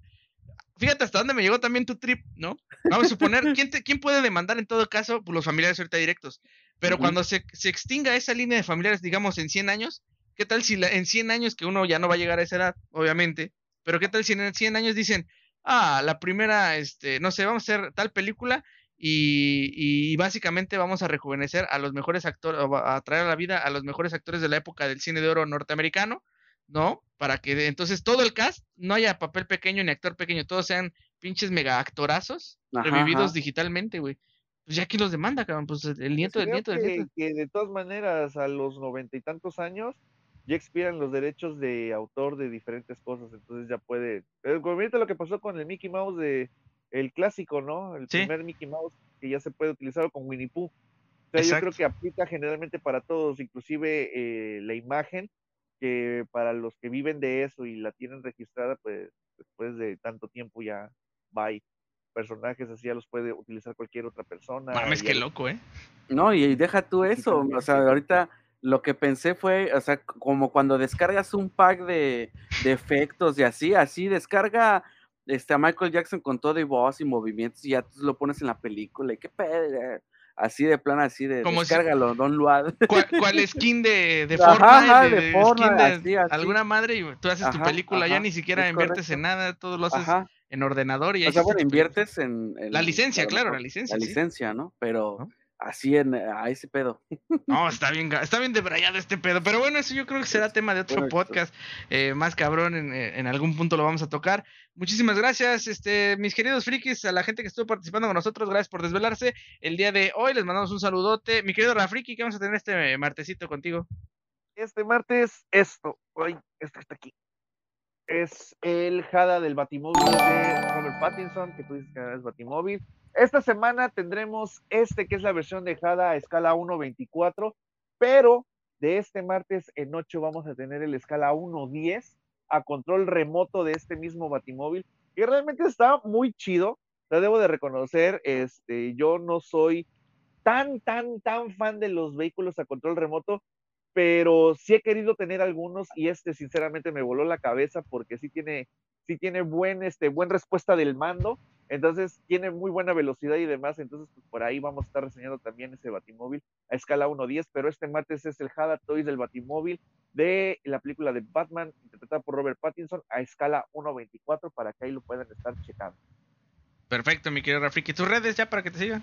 Fíjate hasta dónde me llegó también tu trip, ¿no? Vamos a suponer, <laughs> ¿quién, te- quién puede demandar en todo caso? Pues los familiares ahorita directos. Pero cuando se, se extinga esa línea de familiares, digamos, en 100 años, ¿qué tal si la- en 100 años que uno ya no va a llegar a esa edad, obviamente? Pero ¿qué tal si en 100 años dicen, ah, la primera, este, no sé, vamos a hacer tal película y, y básicamente vamos a rejuvenecer a los mejores actores, o a traer a la vida a los mejores actores de la época del cine de oro norteamericano, ¿no? Para que entonces todo el cast no haya papel pequeño ni actor pequeño, todos sean pinches mega actorazos Ajá, revividos ajá. digitalmente, güey. Pues ya quién los demanda, cabrón, pues el nieto del nieto del que, nieto. que de todas maneras a los noventa y tantos años ya expiran los derechos de autor de diferentes cosas, entonces ya puede. Eh, ahorita lo que pasó con el Mickey Mouse de el clásico, ¿no? El Sí. primer Mickey Mouse que ya se puede utilizar con Winnie Pooh. O sea, yo creo Exacto. que aplica generalmente para todos, inclusive eh, la imagen, que para los que viven de eso y la tienen registrada, pues después de tanto tiempo ya bye. Personajes así ya los puede utilizar cualquier otra persona. Mames, qué loco, ¿eh? No, y, deja tú eso, o sea, ahorita lo que pensé fue, o sea, como cuando descargas un pack de, de efectos y así, así descarga este, a Michael Jackson con todo y voz y movimientos y ya tú lo pones en la película y qué pedo, así de plan, así de Como si- descárgalo, Don Luad. ¿Cuál, cuál skin de, de Ajá, Fortnite? ajá, de, de de Fortnite, skin de así, así. alguna madre y tú haces tu Ajá, película, ya ni siquiera es inviertes en nada, todo lo haces en ordenador y O sea, bueno, inviertes en, en- La licencia, claro, la licencia, La sí. licencia, ¿no? Pero ¿No? Así en, a ese pedo. <laughs> No, está bien, está bien debrayado este pedo. Pero bueno, eso yo creo que será tema de otro Correcto. podcast. eh, más cabrón, en, eh, en algún punto lo vamos a tocar. Muchísimas gracias, este, mis queridos frikis, a la gente que estuvo participando con nosotros. Gracias por desvelarse. El día de hoy les mandamos un saludote. Mi querido Rafriki, ¿qué vamos a tener este martesito contigo? Este martes, esto, ay, esto está aquí. Es el Hada del Batimóvil de Robert Pattinson, que tú dices que es Batimóvil. Esta semana tendremos este, que es la versión de Hada a escala 1.24, pero de este martes en 8 vamos a tener el escala 1.10 a control remoto de este mismo Batimóvil, que realmente está muy chido. Lo debo de reconocer, este, yo no soy tan, tan, tan fan de los vehículos a control remoto, pero sí he querido tener algunos y este sinceramente me voló la cabeza porque sí tiene, sí tiene buen, este, buen respuesta del mando, entonces tiene muy buena velocidad y demás, entonces pues, por ahí vamos a estar reseñando también ese Batimóvil a escala 1.10, pero este martes es el Hada Toys del Batimóvil de la película de Batman interpretada por Robert Pattinson a escala 1.24 para que ahí lo puedan estar checando. Perfecto, mi querido Rafiki. ¿Tus redes ya para que te sigan?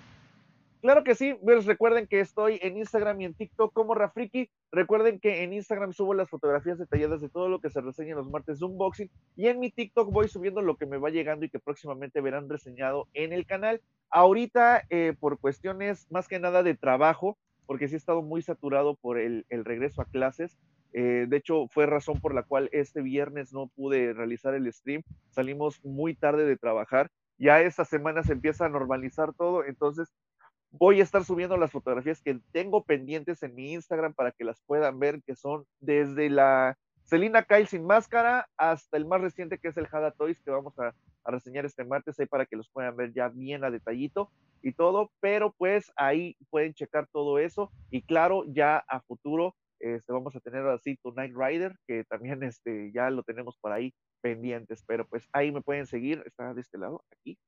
Claro que sí, pues recuerden que estoy en Instagram y en TikTok como Rafriki. Recuerden que en Instagram subo las fotografías detalladas de todo lo que se reseña los martes de unboxing y en mi TikTok voy subiendo lo que me va llegando y que próximamente verán reseñado en el canal. Ahorita, eh, por cuestiones más que nada de trabajo, porque sí he estado muy saturado por el, regreso a clases. Eh, de hecho, fue razón por la cual este viernes no pude realizar el stream. Salimos muy tarde de trabajar. Ya esta semana se empieza a normalizar todo, entonces Voy a estar subiendo las fotografías que tengo pendientes en mi Instagram para que las puedan ver, que son desde la Selina Kyle sin máscara hasta el más reciente que es el Hada Toys que vamos a, reseñar este martes ahí para que los puedan ver ya bien a detallito y todo, pero pues ahí pueden checar todo eso y claro, ya a futuro este, vamos a tener así tu Night Rider, que también este, ya lo tenemos por ahí pendientes, pero pues ahí me pueden seguir, está de este lado, aquí,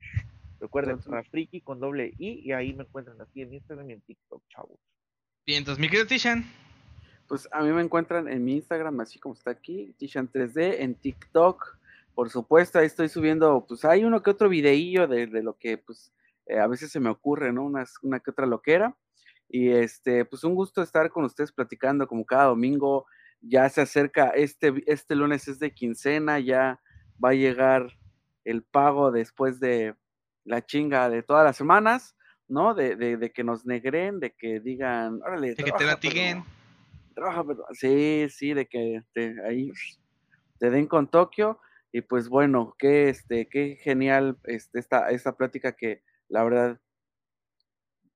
Recuerden, Rafriki con doble I y ahí me encuentran así en Instagram y en TikTok, chavos. Bien, entonces, mi querido Tishan. Pues a mí me encuentran en mi Instagram, así como está aquí, Tishan3D, en TikTok, por supuesto, ahí estoy subiendo, pues hay uno que otro videillo de, lo que, pues, eh, a veces se me ocurre, ¿no? Una, una que otra loquera. Y este, pues un gusto estar con ustedes platicando como cada domingo. Ya se acerca, este, este lunes es de quincena, ya va a llegar el pago después de, la chinga de todas las semanas, ¿no? De, de, que nos negren, de que digan, órale, de que te latiguen. Trabaja, pero, sí, sí, de que te, ahí te den con Tokio. Y pues bueno, qué, este, qué genial este, esta, esta plática que la verdad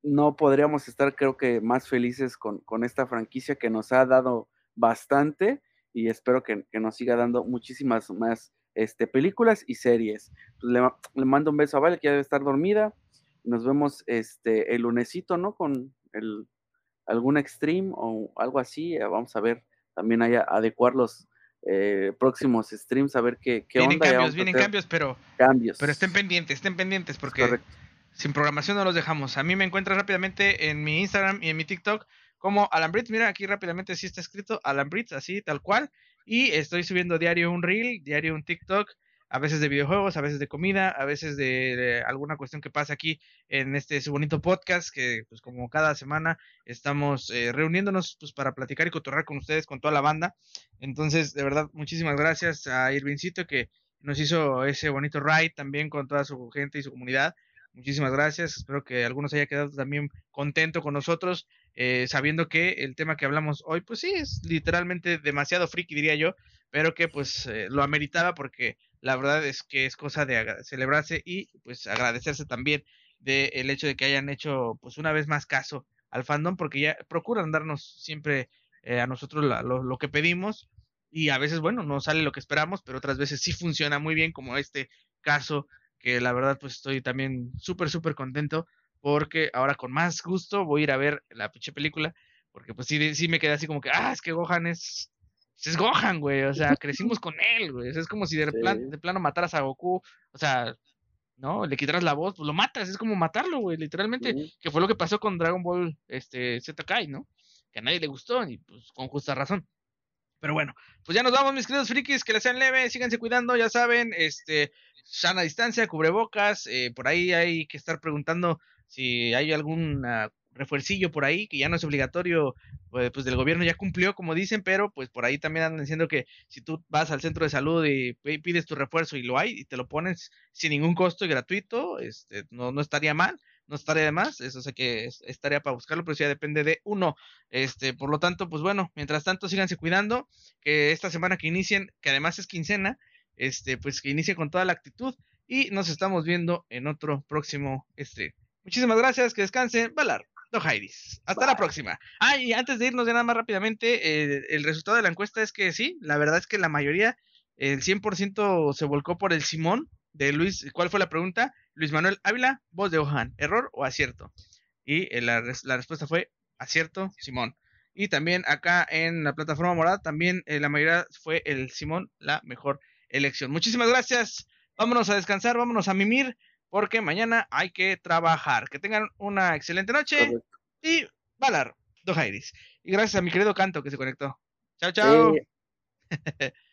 no podríamos estar creo que más felices con, con esta franquicia que nos ha dado bastante y espero que, que nos siga dando muchísimas más este, películas y series. Pues, le, mando un beso a Vale, que ya debe estar dormida. Nos vemos este, el lunesito, ¿no? Con el, algún extreme o algo así. Eh, vamos a ver también hay adecuar los eh, próximos streams, a ver qué, qué vienen Cambios, vienen cambios, pero, cambios. pero estén pendientes, estén pendientes, porque sin programación no los dejamos. A mí me encuentras rápidamente en mi Instagram y en mi TikTok como Alambrit. Mira, aquí rápidamente sí está escrito Alambrit, así, tal cual. Y estoy subiendo diario un reel, diario un TikTok, a veces de videojuegos, a veces de comida, a veces de, alguna cuestión que pasa aquí en este su bonito podcast, que pues como cada semana estamos eh, reuniéndonos pues para platicar y cotorrar con ustedes, con toda la banda. Entonces, de verdad, muchísimas gracias a Irvincito que nos hizo ese bonito ride también con toda su gente y su comunidad. Muchísimas gracias. Espero que algunos haya quedado también contento con nosotros. Eh, sabiendo que el tema que hablamos hoy, pues sí, es literalmente demasiado friki, diría yo, pero que pues eh, lo ameritaba porque la verdad es que es cosa de celebrarse y pues agradecerse también del hecho de que hayan hecho pues una vez más caso al fandom porque ya procuran darnos siempre eh, a nosotros lo, lo, que pedimos y a veces bueno no sale lo que esperamos pero otras veces sí funciona muy bien como este caso que la verdad pues estoy también súper súper contento porque ahora con más gusto voy a ir a ver la pinche película, porque pues sí, sí me quedé así como que, ah, es que Gohan es, es Gohan, güey, o sea, crecimos con él, güey, es como si de, plan, de plano mataras a Goku, o sea, ¿no? Le quitaras la voz, pues lo matas, es como matarlo, güey, literalmente, que fue lo que pasó con Dragon Ball este, Z Kai, ¿no? Que a nadie le gustó, y pues con justa razón. Pero bueno, pues ya nos vamos, mis queridos frikis, que les sean leve, síganse cuidando, ya saben, este, sana distancia, cubrebocas, eh, por ahí hay que estar preguntando si hay algún refuercillo por ahí, que ya no es obligatorio, pues, pues, del gobierno ya cumplió, como dicen, pero pues por ahí también andan diciendo que si tú vas al centro de salud y pides tu refuerzo y lo hay y te lo pones sin ningún costo y gratuito, este, no, no estaría mal, no estaría de más, eso sé que estaría para buscarlo, pero sí ya depende de uno, este, por lo tanto, pues bueno, mientras tanto síganse cuidando, que esta semana que inicien, que además es quincena, este, pues que inicie con toda la actitud y nos estamos viendo en otro próximo stream. Muchísimas gracias, que descansen. Valar, Dojairis. Hasta la próxima. Ah, y antes de irnos ya nada más rápidamente, eh, el resultado de la encuesta es que sí, la verdad es que la mayoría, el 100% se volcó por el Simón de Luis. ¿Cuál fue la pregunta? Luis Manuel Ávila, voz de Ojan, ¿error o acierto? Y eh, la, res- la respuesta fue acierto, Simón. Y también acá en la plataforma morada, también eh, la mayoría fue el Simón la mejor elección. Muchísimas gracias. Vámonos a descansar, vámonos a mimir, porque mañana hay que trabajar. Que tengan una excelente noche Correcto. y Valar, Dojairis. Y gracias a mi querido Canto que se conectó. Chao, chao. Sí. <laughs>